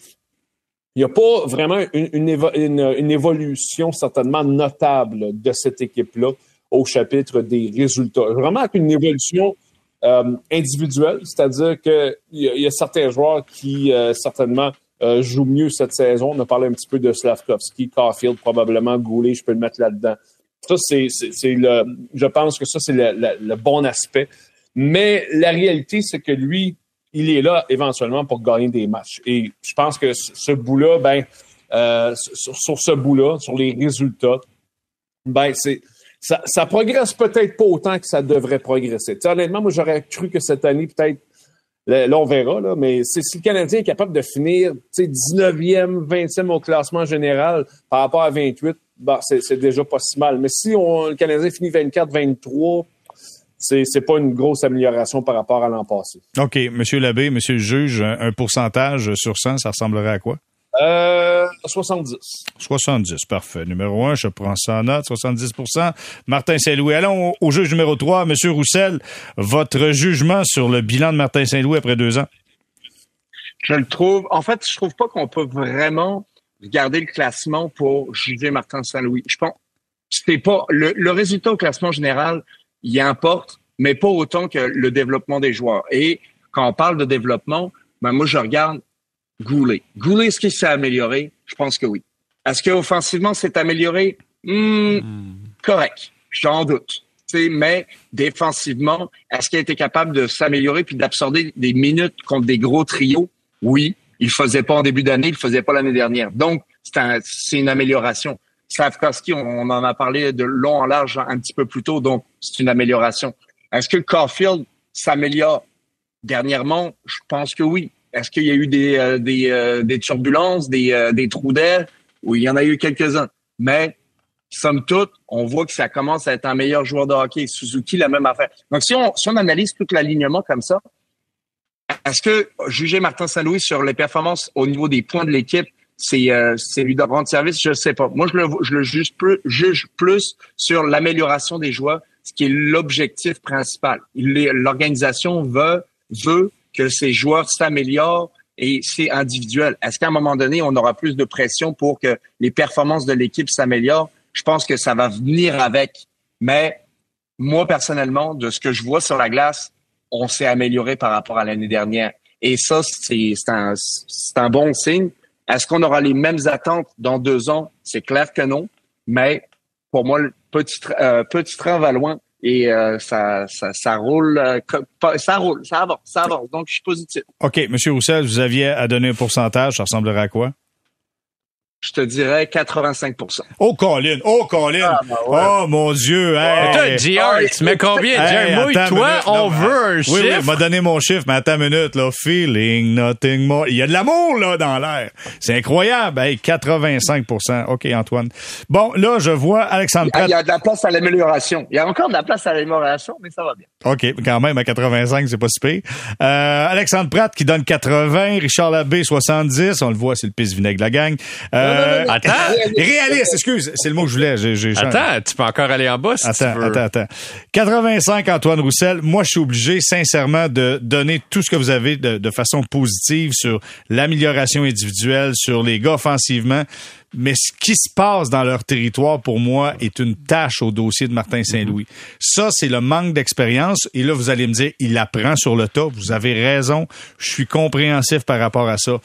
il n'y a pas vraiment une, évolution certainement notable de cette équipe-là au chapitre des résultats. Vraiment une évolution euh, individuel, c'est-à-dire qu'il y, y, a certains joueurs qui euh, certainement euh, jouent mieux cette saison. On a parlé un petit peu de Slavkovski, Caulfield, probablement Goulet, je peux le mettre là-dedans. Ça, c'est, le, je pense que ça, c'est le, bon aspect. Mais la réalité, c'est que lui, il est là éventuellement pour gagner des matchs. Et je pense que ce bout-là, ben, sur, sur, ce bout-là, sur les résultats, ben, c'est, ça, ça progresse peut-être pas autant que ça devrait progresser. honnêtement, moi, j'aurais cru que cette année, peut-être, là, on verra, là, mais si le Canadien est capable de finir 19e, 20e au classement général par rapport à 28, bah, c'est déjà pas si mal. Mais si on, le Canadien finit 24, 23, c'est n'est pas une grosse amélioration par rapport à l'an passé. OK. Monsieur l'abbé, monsieur le juge, un pourcentage sur 100, ça ressemblerait à quoi? Euh, 70. 70, parfait. Numéro 1, je prends ça en note, 70% Martin Saint-Louis. Allons au, juge numéro 3. Monsieur Roussel, votre jugement sur le bilan de Martin Saint-Louis après deux ans? Je le trouve, en fait, je trouve pas qu'on peut vraiment garder le classement pour juger Martin Saint-Louis. Je pense, c'est pas, le, le résultat au classement général, il importe, mais pas autant que le développement des joueurs. Et quand on parle de développement, ben moi, je regarde Goulet. Goulet, est-ce qu'il s'est amélioré? Je pense que oui. Est-ce qu'offensivement, c'est amélioré? Hmm. Correct. J'en doute. mais défensivement, est-ce qu'il a été capable de s'améliorer puis d'absorber des minutes contre des gros trios? Oui. Il faisait pas en début d'année, il faisait pas l'année dernière. Donc, c'est une amélioration. Slavkowski, on, on en a parlé de long en large un petit peu plus tôt, donc c'est une amélioration. Est-ce que Caulfield s'améliore dernièrement? Je pense que oui. Est-ce qu'il y a eu des, euh, euh, des turbulences, des, euh, des trous d'air? Oui, il y en a eu quelques-uns. Mais, somme toute, on voit que ça commence à être un meilleur joueur de hockey. Suzuki, la même affaire. Donc, si on, si on analyse tout l'alignement comme ça, est-ce que juger Martin Saint-Louis sur les performances au niveau des points de l'équipe, c'est euh, lui de rendre service, je sais pas. Moi, je le, je le juge plus, juge plus sur l'amélioration des joueurs, ce qui est l'objectif principal. L'organisation veut veut que ces joueurs s'améliorent et c'est individuel. Est-ce qu'à un moment donné, on aura plus de pression pour que les performances de l'équipe s'améliorent? Je pense que ça va venir avec. Mais moi personnellement, de ce que je vois sur la glace, on s'est amélioré par rapport à l'année dernière. Et ça, c'est un, un bon signe. Est-ce qu'on aura les mêmes attentes dans deux ans? C'est clair que non. Mais pour moi, le petit, euh, petit train va loin et euh, ça, ça, ça roule, euh, ça roule, ça avance, ça avance. Donc, je suis positif. OK. Monsieur Roussel, vous aviez à donner un pourcentage. Ça ressemblerait à quoi? Je te dirais 85% Oh, Colin! Oh, Colin! Ah, ben oh, mon Dieu! Hey. JR, tu mets combien? Hey, mouille-toi, on veut un chiffre. Oui, oui, m'a donné mon chiffre, mais attends une minute, là. Feeling nothing more. Il y a de l'amour, là, dans l'air. C'est incroyable. Hey, 85% OK, Antoine. Bon, là, je vois Alexandre Pratt. Il y a de la place à l'amélioration. Il y a encore de la place à l'amélioration, mais ça va bien. OK, quand même, à 85, c'est pas si pire. Euh, Alexandre Pratt qui donne 80, Richard Labbé, 70. On le voit, c'est le pisse vinaigre de la gang. Euh, euh, attends. Réaliste, excuse. C'est le mot que je voulais. attends, tu peux encore aller en bas si attends, tu veux. Attends, attends. 85, Antoine Roussel. Moi, je suis obligé, sincèrement, de donner tout ce que vous avez de, de façon positive sur l'amélioration individuelle, sur les gars offensivement. Mais ce qui se passe dans leur territoire, pour moi, est une tâche au dossier de Martin Saint-Louis. Ça, c'est le manque d'expérience. Et là, vous allez me dire, il apprend sur le tas. Vous avez raison. Je suis compréhensif par rapport à ça.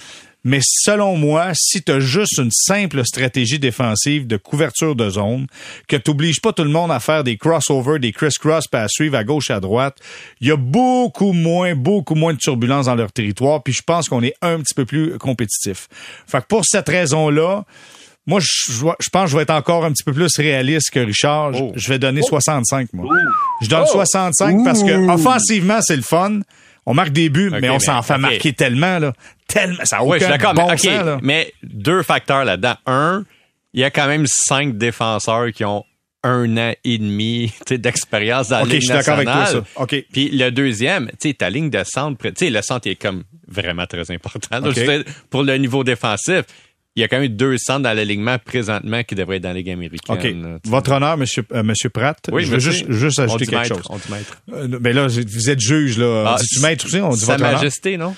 Mais selon moi, si tu as juste une simple stratégie défensive de couverture de zone, que tu n'obliges pas tout le monde à faire des crossovers, des criss-cross, pas à suivre à gauche, à droite, il y a beaucoup moins, beaucoup moins de turbulences dans leur territoire, puis je pense qu'on est un petit peu plus compétitif. Fait que pour cette raison-là, moi, je, je, pense que je vais être encore un petit peu plus réaliste que Richard. Je, vais donner 65, moi. Je donne 65 parce que offensivement, c'est le fun. On marque des buts, mais on s'en fait marquer tellement, là. Tellement. Ça a aucun d'accord, bon mais, sens, mais deux facteurs là-dedans. Un, il y a quand même cinq défenseurs qui ont un an et demi d'expérience dans la Ligue je suis d'accord avec toi, ça. OK. Puis le deuxième, tu sais, ta ligne de centre, tu sais, le centre est comme vraiment très important. pour le niveau défensif, il y a quand même deux centres dans l'alignement présentement qui devraient être dans les Ligue américaine. OK. Votre honneur, monsieur, euh, monsieur Pratt. Oui, je veux juste, juste ajouter quelque maître, chose. On dit maître. Euh, ben là, vous êtes juge, là. Ah, tu maître aussi? On dit Sa votre Majesté, non?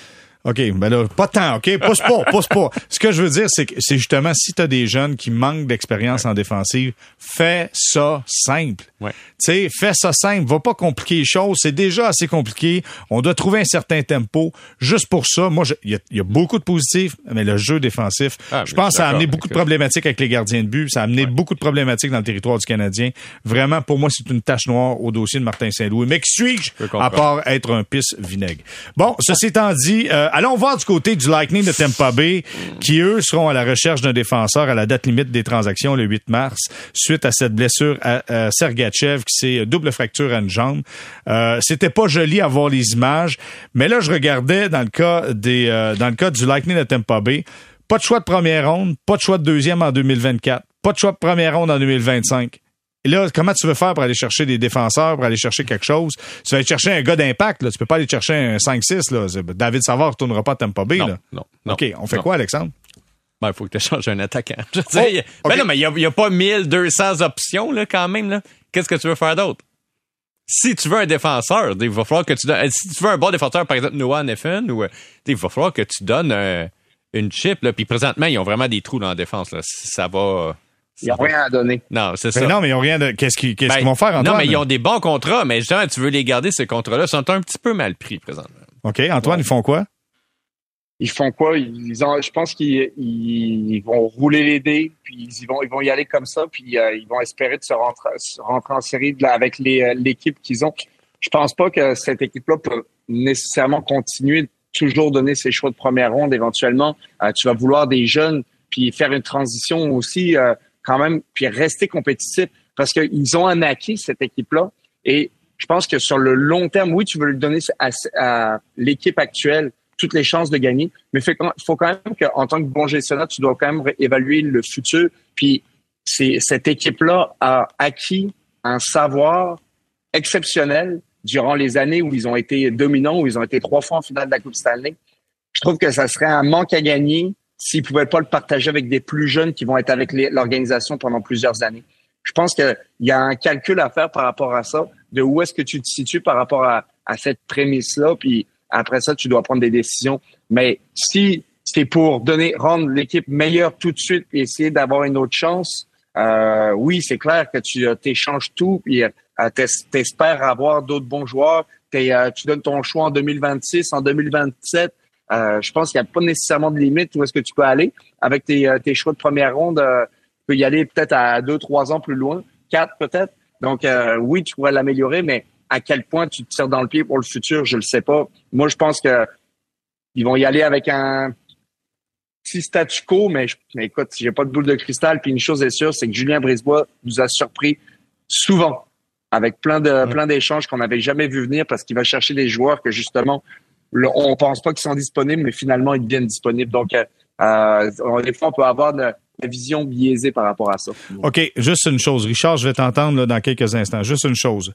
OK, ben là, pas tant, OK? Pousse pas, pousse pas. Ce que je veux dire, c'est que c'est justement si tu as des jeunes qui manquent d'expérience en défensive, fais ça simple. Ouais. Tu sais, fais ça simple, va pas compliquer les choses, c'est déjà assez compliqué. On doit trouver un certain tempo. Juste pour ça, moi, il y, a beaucoup de positifs, mais le jeu défensif, ah, je pense ça a amené beaucoup de problématiques avec les gardiens de but, ça a amené beaucoup de problématiques dans le territoire du Canadien. Vraiment, pour moi, c'est une tache noire au dossier de Martin Saint-Louis. Mais qui suis-je à part être un pisse vinaigre? Bon, ceci étant dit, euh, allons voir du côté du Lightning de Tampa Bay, qui eux seront à la recherche d'un défenseur à la date limite des transactions le 8 mars, suite à cette blessure à, Sergachev, qui s'est double fracture à une jambe. Euh, C'était pas joli à voir les images, mais là je regardais dans le cas des, euh, dans le cas du Lightning de Tampa Bay, pas de choix de première ronde, pas de choix de deuxième en 2024, pas de choix de première ronde en 2025. Et là, comment tu veux faire pour aller chercher des défenseurs, pour aller chercher quelque chose? Tu vas aller chercher un gars d'impact, là. Tu peux pas aller chercher un 5-6, là. David Savard ne retournera pas à Tampa Bay, non, là. Non, non. OK, on fait quoi, Alexandre? Ben, il faut que tu changes un attaquant. Je veux dire, oh, ben non, mais il n'y a, a, pas 1200 options, là, quand même, là. Qu'est-ce que tu veux faire d'autre? Si tu veux un défenseur, il va falloir que tu donnes, si tu veux un bon défenseur, par exemple, Noah Neffen, ou, il va falloir que tu donnes une chip, là. Puis présentement, ils ont vraiment des trous dans la défense, là. Ça va, il n'y a rien à donner. Non, c'est ben ça. non, mais ils n'ont rien de. Qu'est-ce qu'ils qu'est-ce ben, qu'ils vont faire, Antoine? Non, mais ils ont des bons contrats, mais justement, tu veux les garder, ces contrats-là, Ils sont un petit peu mal pris présentement. OK. Antoine, ils font quoi? Ils font quoi? Ils ont, je pense qu'ils ils vont rouler les dés, puis ils vont, ils vont y aller comme ça, puis euh, ils vont espérer de se rentrer, se rentrer en série de avec les, euh, l'équipe qu'ils ont. Je pense pas que cette équipe-là peut nécessairement continuer toujours donner ses choix de première ronde éventuellement. Euh, tu vas vouloir des jeunes, puis faire une transition aussi euh, quand même, puis rester compétitif parce qu'ils ont acquis, cette équipe-là. Et je pense que sur le long terme, oui, tu veux lui donner à, l'équipe actuelle toutes les chances de gagner, mais il faut quand même qu'en tant que bon gestionnaire, tu dois quand même évaluer le futur. Puis cette équipe-là a acquis un savoir exceptionnel durant les années où ils ont été dominants, où ils ont été trois fois en finale de la Coupe Stanley. Je trouve que ça serait un manque à gagner s'ils pouvaient pas le partager avec des plus jeunes qui vont être avec l'organisation pendant plusieurs années. Je pense qu'il y a un calcul à faire par rapport à ça, de où est-ce que tu te situes par rapport à, cette prémisse-là, puis après ça, tu dois prendre des décisions. Mais si c'est pour donner, rendre l'équipe meilleure tout de suite et essayer d'avoir une autre chance, euh, oui, c'est clair que tu échanges tout, puis euh, t'espères avoir d'autres bons joueurs. Euh, tu donnes ton choix en 2026, en 2027. Euh, je pense qu'il n'y a pas nécessairement de limite où est-ce que tu peux aller. Avec tes, tes choix de première ronde, tu peux y aller peut-être à deux, trois ans plus loin, quatre peut-être. Donc oui, tu pourrais l'améliorer, mais à quel point tu te tires dans le pied pour le futur, je le sais pas. Moi, je pense que ils vont y aller avec un petit statu quo, mais, je, mais écoute, j'ai pas de boule de cristal. Puis une chose est sûre, c'est que Julien Brisebois nous a surpris souvent avec plein de plein d'échanges qu'on n'avait jamais vu venir parce qu'il va chercher des joueurs que justement on pense pas qu'ils sont disponibles, mais finalement ils deviennent disponibles. Donc euh, euh des fois on peut avoir de, la vision biaisée par rapport à ça. OK, juste une chose. Richard, je vais t'entendre dans quelques instants. Juste une chose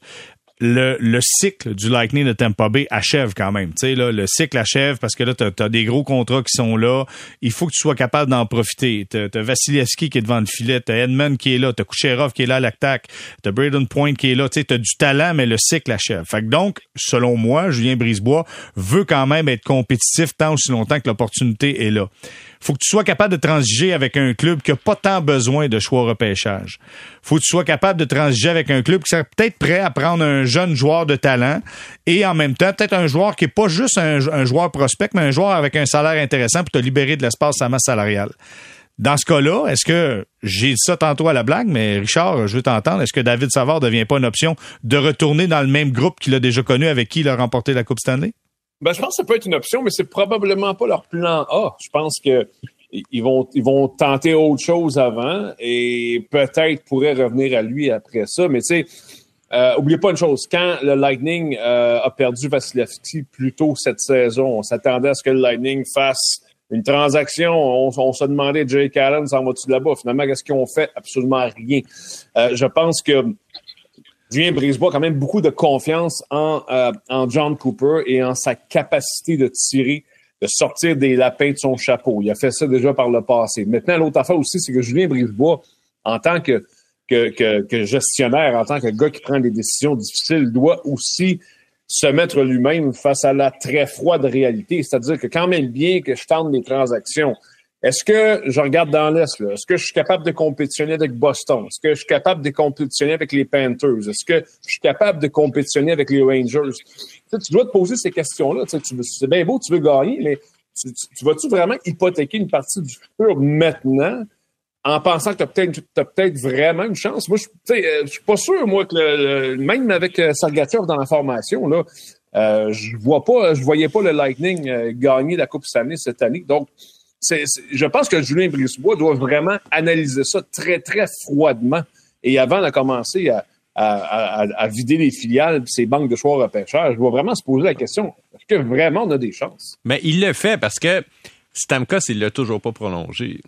le, le, cycle du Lightning de Tampa Bay achève quand même. Tu sais, là, le cycle achève parce que là, tu as, des gros contrats qui sont là. Il faut que tu sois capable d'en profiter. Tu as, Vasilevski qui est devant le filet, tu Edmund qui est là, tu as Kucherov qui est là à l'attaque, tu as Braden Point qui est là. Tu sais, as du talent, mais le cycle achève. Fait donc, selon moi, Julien Brisebois veut quand même être compétitif tant aussi longtemps que l'opportunité est là faut que tu sois capable de transiger avec un club qui n'a pas tant besoin de choix repêchage. faut que tu sois capable de transiger avec un club qui serait peut-être prêt à prendre un jeune joueur de talent et en même temps, peut-être un joueur qui n'est pas juste un, joueur prospect, mais un joueur avec un salaire intéressant pour te libérer de l'espace à masse salariale. Dans ce cas-là, est-ce que j'ai dit ça tantôt à la blague, mais Richard, je veux t'entendre, est-ce que David Savard ne devient pas une option de retourner dans le même groupe qu'il a déjà connu avec qui il a remporté la Coupe Stanley? Ben, je pense que ça peut être une option, mais c'est probablement pas leur plan A. Je pense que ils vont, ils vont tenter autre chose avant et peut-être pourraient revenir à lui après ça. Mais tu sais, euh, oubliez pas une chose, quand le Lightning euh, a perdu Vasilevski plus tôt cette saison, on s'attendait à ce que le Lightning fasse une transaction. On, se demandait, Jake Allen s'en va-tu là-bas? Finalement, qu'est-ce qu'ils ont fait? Absolument rien. Euh, je pense que Julien Brisebois a quand même beaucoup de confiance en, euh, en John Cooper et en sa capacité de tirer, de sortir des lapins de son chapeau. Il a fait ça déjà par le passé. Maintenant, l'autre affaire aussi, c'est que Julien Brisebois, en tant que, que, gestionnaire, en tant que gars qui prend des décisions difficiles, doit aussi se mettre lui-même face à la très froide réalité. C'est-à-dire que quand même bien que je tente des transactions, est-ce que je regarde dans l'Est, là? Est-ce que je suis capable de compétitionner avec Boston? Est-ce que je suis capable de compétitionner avec les Panthers? Est-ce que je suis capable de compétitionner avec les Rangers? Tu, dois te poser ces questions-là. C'est bien beau, tu veux gagner, mais tu, vas-tu vraiment hypothéquer une partie du futur maintenant en pensant que tu as peut-être peut vraiment une chance? Moi, je euh, je suis pas sûr, moi, que le, même avec euh, Sargachev dans la formation, là, euh, je vois pas, je voyais pas le Lightning euh, gagner la Coupe année cette année. Donc, je pense que Julien Brisebois doit vraiment analyser ça très, très froidement. Et avant de commencer à, à, vider les filiales, ces banques de choix repêchage, je dois vraiment se poser la question, est-ce que vraiment on a des chances? Mais il le fait parce que Stamkos, il l'a toujours pas prolongé.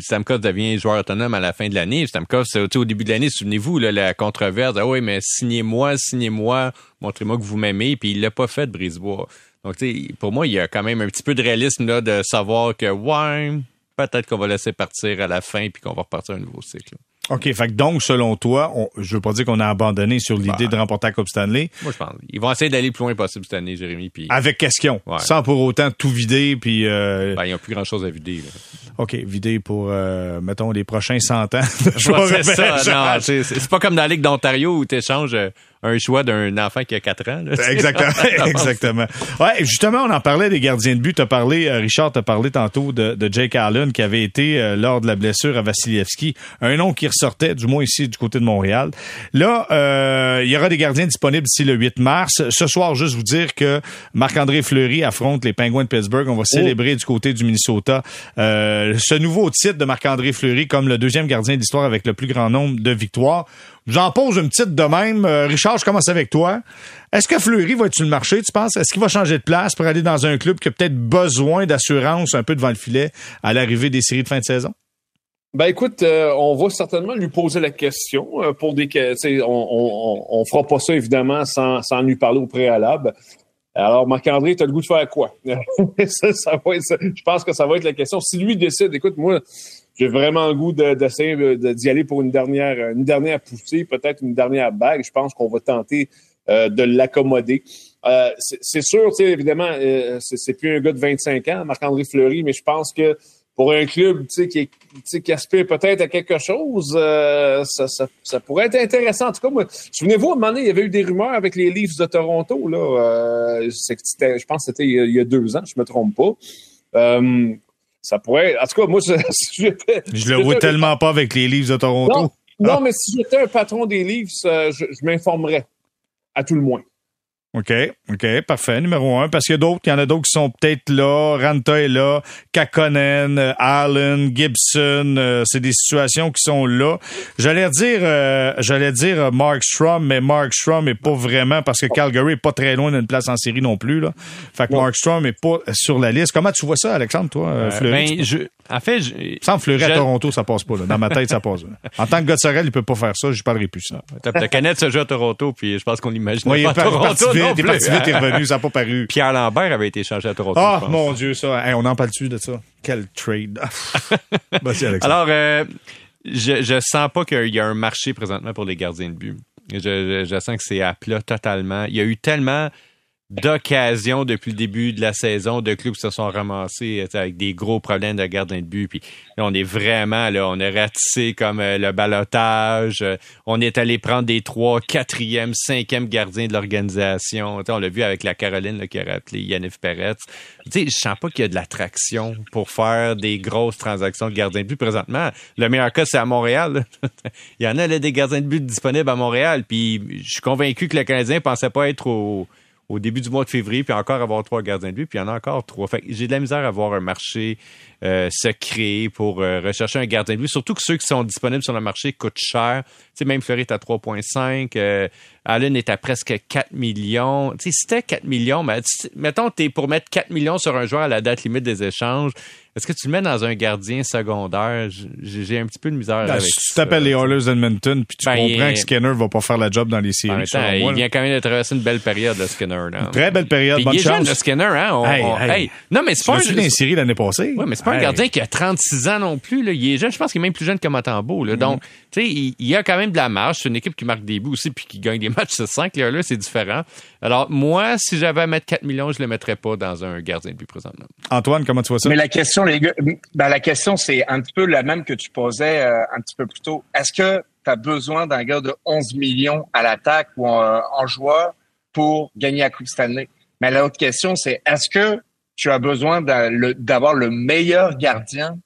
Stamkos devient joueur autonome à la fin de l'année. Stamkos, au début de l'année, souvenez-vous, la controverse, ah oui, mais signez-moi, signez-moi, montrez-moi que vous m'aimez, puis il l'a pas fait Brisebois. Donc, pour moi, il y a quand même un petit peu de réalisme là, de savoir que, ouais, peut-être qu'on va laisser partir à la fin puis qu'on va repartir un nouveau cycle. OK, fait donc, selon toi, on, je veux pas dire qu'on a abandonné sur l'idée bah. de remporter la Coupe Stanley. Moi, je pense. Ils vont essayer d'aller le plus loin possible cette année, Jérémy. Puis... Avec question. Sans pour autant tout vider. Puis, euh... ben, ils n'ont plus grand-chose à vider. OK, vider pour, euh, mettons, les prochains 100 ans. c'est ça. c'est pas comme dans la Ligue d'Ontario où tu échanges euh, un choix d'un enfant qui a 4 ans. exactement. exactement. Ouais, justement, on en parlait des gardiens de but. Tu as parlé, euh, Richard t'a parlé tantôt de, de, Jake Allen qui avait été, euh, lors de la blessure à Vassilievski, un nom qui ressortait, du moins ici du côté de Montréal. Là, euh, il y aura des gardiens disponibles d'ici le 8 mars. Ce soir, juste vous dire que Marc-André Fleury affronte les Penguins de Pittsburgh. On va oh. célébrer du côté du Minnesota ce nouveau titre de Marc-André Fleury comme le deuxième gardien de l'histoire avec le plus grand nombre de victoires. J'en pose une petite de même. Euh, Richard, je commence avec toi. Est-ce que Fleury va être sur le marché, tu penses? Est-ce qu'il va changer de place pour aller dans un club qui a peut-être besoin d'assurance un peu devant le filet à l'arrivée des séries de fin de saison? Ben écoute, euh, on va certainement lui poser la question euh, pour des on, on, on fera pas ça évidemment sans, sans lui parler au préalable. Alors, Marc-André, tu as le goût de faire quoi? ça, va je pense que ça va être la question. Si lui décide, écoute, moi, j'ai vraiment le goût d'essayer d'y aller pour une dernière, une dernière poussée, peut-être une dernière bague. Je pense qu'on va tenter euh, de l'accommoder. Euh, c'est sûr, évidemment, euh, c'est plus un gars de 25 ans, Marc-André Fleury, mais je pense que pour un club qui, qui aspire peut-être à quelque chose, ça, pourrait être intéressant. En tout cas, moi, souvenez-vous, à un moment donné, il y avait eu des rumeurs avec les Leafs de Toronto. Là, je pense que c'était il, y a deux ans, je me trompe pas ça pourrait. En tout cas, moi, je, je le vois tellement pas avec les livres de Toronto. Non, ah. mais si j'étais un patron des livres, je, je m'informerais, à tout le moins. OK, OK, parfait. Numéro un, parce qu'il y a d'autres, il y en a d'autres qui sont peut-être là. Ranta est là, Kakonen, Allen, Gibson. Euh, c'est des situations qui sont là. J'allais dire, euh, j'allais dire euh, Mark Strom, mais Mark Strom est pas vraiment parce que Calgary est pas très loin d'une place en série non plus là. Fait que Mark Strom est pas sur la liste. Comment tu vois ça, Alexandre, toi, Fleury? Ben, je, en fait, je, sans Fleury à Toronto, ça passe pas. Là. Dans ma tête, ça passe. En tant que Sorel, il peut pas faire ça. Je parlerai plus ça. La canette se joue à Toronto, puis je pense qu'on imagine pas à Toronto vite, t'es parti vite, t'es revenu, ça n'a pas paru. Pierre Lambert avait été changé à Toronto. Ah, mon Dieu, ça. on en parle dessus de ça? Quel trade. Alors, euh, je, je sens pas qu'il y a un marché présentement pour les gardiens de but. Je, je sens que c'est à plat totalement. Il y a eu tellement d'occasions depuis le début de la saison de clubs qui se sont ramassés avec des gros problèmes de gardien de but. Puis on est vraiment là, on a ratissé comme euh, le balotage. Euh, on est allé prendre des trois, quatrième, cinquième gardiens de l'organisation. On l'a vu avec la Caroline là, qui a rappelé Yannif Peretz. sais, je sens pas qu'il y a de l'attraction pour faire des grosses transactions de gardiens de but présentement. Le meilleur cas, c'est à Montréal. Il y en a là, des gardiens de but disponibles à Montréal. Puis je suis convaincu que le Canadien pensait pas être au au début du mois de février, puis encore avoir trois gardiens de but, puis il y en a encore trois. Fait j'ai de la misère à avoir un marché euh, secret pour euh, rechercher un gardien de but, surtout que ceux qui sont disponibles sur le marché coûtent cher. Tu même Fleury est à 3,5, euh, Allen est à presque 4 millions. Tu si c'était 4 millions, mais, mettons, t'es pour mettre 4 millions sur un joueur à la date limite des échanges, est-ce que tu le mets dans un gardien secondaire? J'ai un petit peu de misère ben, avec si tu t'appelles les Oilers d'Edmonton, puis tu ben, comprends que Skinner va pas faire la job dans les séries. il vient quand même de traverser une belle période, le Skinner. très belle période. bonne il est chance. jeune, le Skinner. Hein? hey, Non, mais c'est pas un... dans les séries l'année passée? Ouais, mais c'est pas un gardien qui a 36 ans non plus. Là. Il est jeune. Je pense qu'il est même plus jeune que Matambo. Là. Mm-hmm. Donc, tu sais, il, y a quand même de la marge. C'est une équipe qui marque des buts aussi puis qui gagne des matchs de 5. Là, c'est différent. Alors, moi, si j'avais à mettre 4 millions, je le mettrais pas dans un gardien de but présentement. Antoine, comment tu vois ça? Mais la question, ben, la question, c'est un petit peu la même que tu posais euh, un petit peu plus tôt. Est-ce que tu as besoin d'un gars de 11 millions à l'attaque ou en, joueur pour gagner la Coupe Stanley? Mais l'autre question, c'est est-ce que tu as besoin d'avoir le meilleur gardien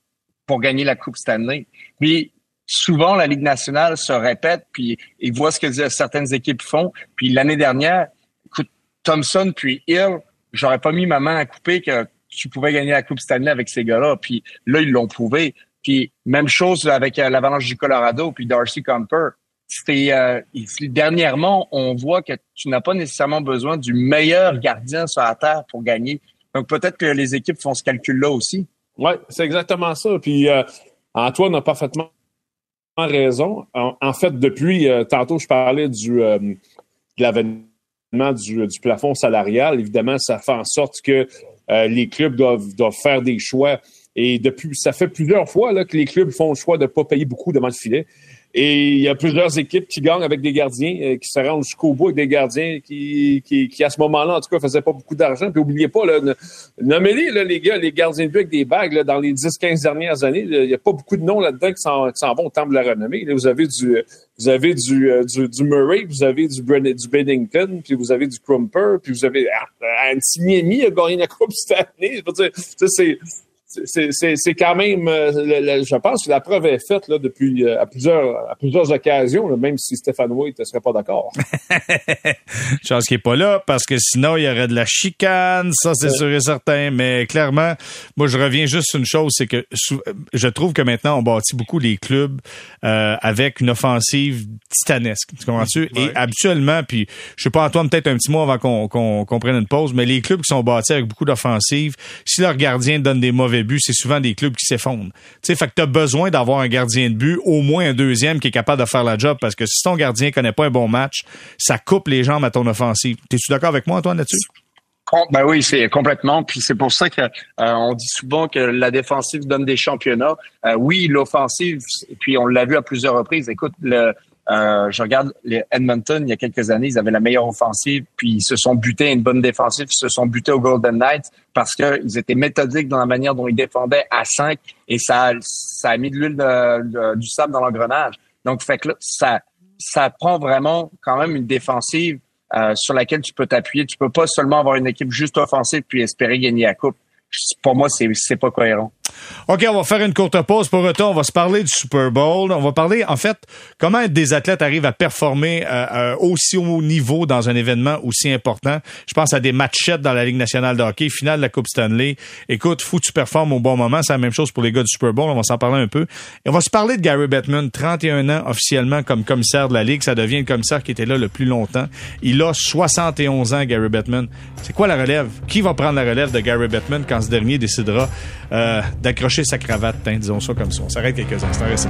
pour gagner la Coupe Stanley? Puis souvent, la Ligue nationale se répète, puis ils voient ce que certaines équipes font. Puis l'année dernière, écoute, Thompson puis Hill, j'aurais pas mis ma main à couper que tu pouvais gagner la Coupe Stanley avec ces gars-là. Puis là, ils l'ont prouvé. Puis même chose avec euh, l'Avalanche du Colorado puis Darcy Comper. C'était euh, dernièrement, on voit que tu n'as pas nécessairement besoin du meilleur gardien sur la terre pour gagner. Donc peut-être que les équipes font ce calcul-là aussi. Oui, c'est exactement ça. Puis euh, Antoine a parfaitement raison. En, fait, depuis tantôt, je parlais du de l'avènement du, plafond salarial. Évidemment, ça fait en sorte que euh, les clubs doivent, doivent faire des choix. Et depuis, ça fait plusieurs fois là, que les clubs font le choix de ne pas payer beaucoup devant le filet. Et il y a plusieurs équipes qui gagnent avec des gardiens, euh, qui se rendent jusqu'au bout avec des gardiens qui, qui, qui à ce moment-là, en tout cas, faisaient pas beaucoup d'argent. Puis oubliez pas, là, nommez-les, là, les gars, les gardiens de but avec des bagues là, dans les 10-15 dernières années. Il n'y a pas beaucoup de noms là-dedans qui s'en vont au temps de la renommée. Là, vous avez du vous avez du, euh, du, du, Murray, vous avez du, du Bennington, puis vous avez du Crumper, puis vous avez ah, Antiniemi a gagné la Coupe cette année. Je veux dire, c'est c'est quand même, euh, je pense que la preuve est faite là, depuis euh, à plusieurs, à plusieurs occasions, même si Stéphane White ne serait pas d'accord. Chance qu'il n'est pas là, parce que sinon, il y aurait de la chicane, ça c'est sûr et certain. Mais clairement, moi, je reviens juste sur une chose, c'est que je trouve que maintenant, on bâtit beaucoup les clubs euh, avec une offensive titanesque. Tu comprends-tu? Et habituellement, puis je sais pas, Antoine, peut-être un petit mot avant qu'on prenne une pause, mais les clubs qui sont bâtis avec beaucoup d'offensives, si leur gardien donne des mauvais c'est souvent des clubs qui s'effondrent. Tu sais, fait que t'as besoin d'avoir un gardien de but, au moins un deuxième qui est capable de faire la job, parce que si ton gardien connaît pas un bon match, ça coupe les jambes à ton offensive. T'es-tu d'accord avec moi, Antoine, là-dessus? Ben oui, c'est complètement. Puis c'est pour ça que euh, on dit souvent que la défensive donne des championnats. Euh, oui, l'offensive, puis on l'a vu à plusieurs reprises. Écoute, le, euh, je regarde les Edmonton il y a quelques années, ils avaient la meilleure offensive, puis ils se sont butés à une bonne défensive, ils se sont butés au Golden Knights parce qu'ils étaient méthodiques dans la manière dont ils défendaient à 5 et ça, ça a mis de l'huile du sable dans l'engrenage. Donc, fait que là, ça, ça prend vraiment quand même une défensive euh, sur laquelle tu peux t'appuyer. Tu peux pas seulement avoir une équipe juste offensive puis espérer gagner la coupe. Pour moi, c'est c'est pas cohérent. OK, on va faire une courte pause. Pour retour, on va se parler du Super Bowl. On va parler, en fait, comment des athlètes arrivent à performer euh, euh, aussi haut niveau dans un événement aussi important. Je pense à des matchettes dans la Ligue nationale de hockey, finale de la Coupe Stanley. Écoute, faut que tu performes au bon moment. C'est la même chose pour les gars du Super Bowl. On va s'en parler un peu. Et on va se parler de Gary Bettman, 31 ans officiellement comme commissaire de la Ligue. Ça devient le commissaire qui était là le plus longtemps. Il a 71 ans, Gary Bettman. C'est quoi la relève? Qui va prendre la relève de Gary Bettman quand ce dernier décidera euh, d'accrocher sa cravate, hein, disons ça comme ça. On s'arrête quelques instants. Restez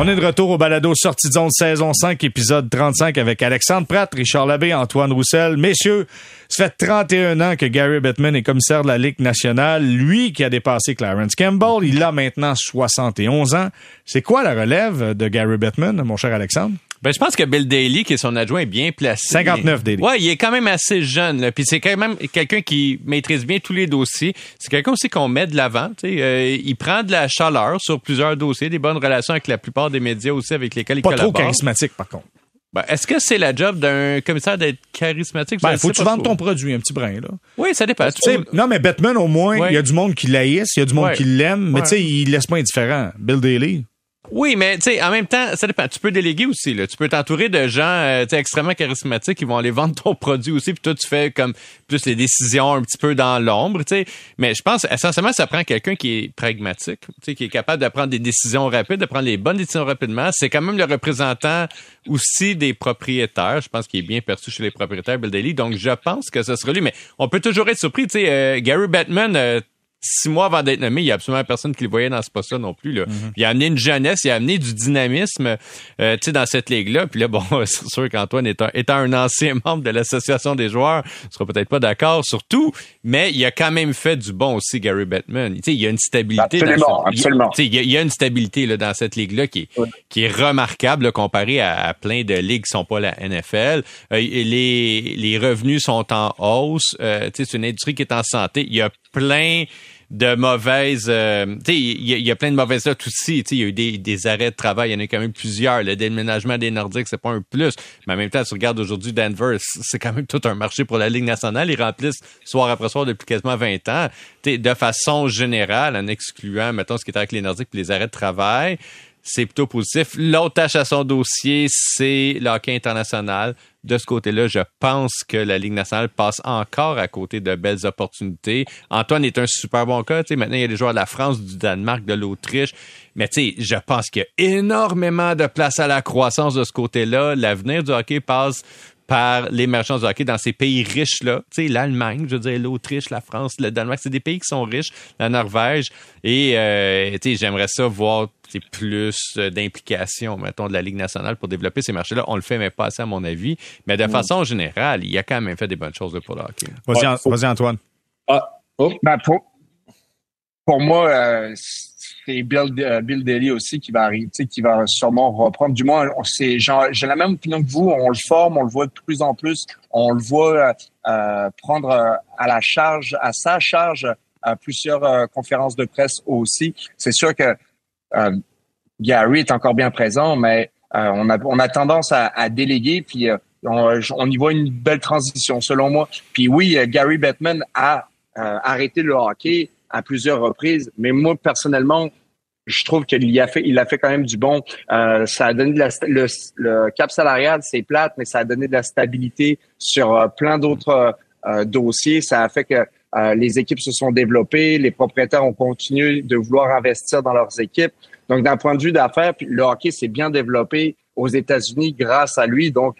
On est de retour au balado Sortie de zone saison 5, épisode 35 avec Alexandre Pratt, Richard Labbé, Antoine Roussel. Messieurs, ça fait 31 ans que Gary Bettman est commissaire de la Ligue nationale. Lui qui a dépassé Clarence Campbell, il a maintenant 71 ans. C'est quoi la relève de Gary Bettman, mon cher Alexandre? Ben, je pense que Bill Daly, qui est son adjoint, est bien placé. 59 Daly. Ouais, il est quand même assez jeune. Puis c'est quand même quelqu'un qui maîtrise bien tous les dossiers. C'est quelqu'un aussi qu'on met de l'avant. Euh, il prend de la chaleur sur plusieurs dossiers, des bonnes relations avec la plupart des médias aussi avec lesquels il Pas collabore. trop charismatique, par contre. Ben, Est-ce que c'est la job d'un commissaire d'être charismatique? Ben, faut que tu vendes ton produit un petit brin, là. Oui, ça dépend. non, mais Batman, au moins, il y a du monde qui l'haïsse, il y a du monde qui l'aime, mais tu sais, il laisse pas indifférent. Bill Daly. Oui, mais tu sais, en même temps, ça dépend. Tu peux déléguer aussi. Là. Tu peux t'entourer de gens euh, extrêmement charismatiques qui vont aller vendre ton produit aussi. Puis toi, tu fais comme plus les décisions un petit peu dans l'ombre. sais. Mais je pense essentiellement, ça prend quelqu'un qui est pragmatique, qui est capable de prendre des décisions rapides, de prendre les bonnes décisions rapidement. C'est quand même le représentant aussi des propriétaires. Je pense qu'il est bien perçu chez les propriétaires, Bill Daly. Donc, je pense que ce sera lui. Mais on peut toujours être surpris. Sais, euh, Gary Batman euh, six mois avant d'être nommé, il y a absolument personne qui le voyait dans ce poste-là non plus. Là. Mhm. Il a amené une jeunesse, il a amené du dynamisme euh, dans cette ligue-là. Puis là, bon, c'est sûr qu'Antoine, étant, étant un ancien membre de l'association des joueurs, ne sera peut-être pas d'accord sur tout, mais il a quand même fait du bon aussi, Gary Bettman. il y a une stabilité. Absolument, absolument. Il, y a, une stabilité là, dans cette ligue-là qui est, qui est remarquable comparée à, plein de ligues qui sont pas la NFL. Euh, les, les revenus sont en hausse. Euh, c'est une industrie qui est en santé. Il y a plein de mauvaises... Euh, tu sais, il y, a plein de mauvaises notes aussi. Tu sais, il y a eu des, arrêts de travail. Il y en a quand même plusieurs. Le déménagement des Nordiques, c'est pas un plus. Mais en même temps, tu regardes aujourd'hui Denver, c'est quand même tout un marché pour la Ligue nationale. Ils remplissent soir après soir depuis quasiment 20 ans. Tu sais, de façon générale, en excluant, mettons, ce qui est avec les Nordiques puis les arrêts de travail, c'est plutôt positif. L'autre tâche à son dossier, c'est le hockey international. De ce côté-là, je pense que la Ligue nationale passe encore à côté de belles opportunités. Antoine est un super bon cas. Maintenant, il y a des joueurs de la France, du Danemark, de l'Autriche. Mais je pense qu'il y a énormément de place à la croissance de ce côté-là. L'avenir du hockey passe par l'émergence du hockey dans ces pays riches-là. Tu l'Allemagne, je veux dire, l'Autriche, la France, le Danemark, c'est des pays qui sont riches, la Norvège. Et, euh, j'aimerais ça voir plus d'implication, mettons, de la Ligue nationale pour développer ces marchés-là. On le fait, mais pas assez, à mon avis. Mais de mm. façon générale, il y a quand même fait des bonnes choses pour le hockey. Vas-y, Antoine. Ah, oh. ben, pour, pour moi, euh, c'est Bill, euh, Bill Daly aussi qui va arriver, qui va sûrement reprendre. Du moins, c'est j'ai la même opinion que vous. On le forme, on le voit de plus en plus. On le voit euh, prendre à la charge, à sa charge, à plusieurs conférences de presse aussi. C'est sûr que Gary est encore bien présent, mais on a on a tendance à, à déléguer puis on, on, y voit une belle transition selon moi. Puis oui, Gary Bettman a arrêté le hockey à plusieurs reprises. Mais moi, personnellement, je trouve qu'il a fait, il a fait quand même du bon. Euh, ça a donné de la, le, cap salarial, c'est plate, mais ça a donné de la stabilité sur euh, plein d'autres euh, dossiers. Ça a fait que les équipes se sont développées, les propriétaires ont continué de vouloir investir dans leurs équipes. Donc, d'un point de vue d'affaires, le hockey s'est bien développé aux États-Unis grâce à lui. Donc,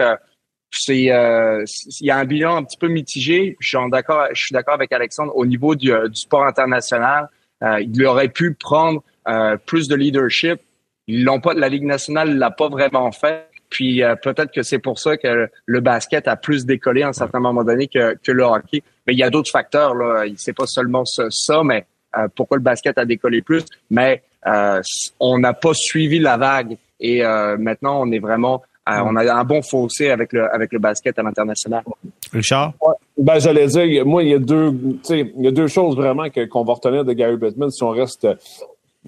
c'est euh, il y a un bilan un petit peu mitigé. Je suis d'accord, je suis d'accord avec Alexandre au niveau du, euh, sport international. Euh, il aurait pu prendre euh, plus de leadership. Ils l'ont pas, la Ligue nationale l'a pas vraiment fait. Puis peut-être que c'est pour ça que le basket a plus décollé à un certain moment donné que, que le hockey. Mais il y a d'autres facteurs là. C'est pas seulement ça, ça mais pourquoi le basket a décollé plus. Mais on n'a pas suivi la vague et maintenant on est vraiment euh, on a un bon fossé avec le, avec le basket à l'international. Richard? ben, j'allais dire, moi, il y a deux, il y a deux choses vraiment qu'on va retenir de Gary Bettman si on reste.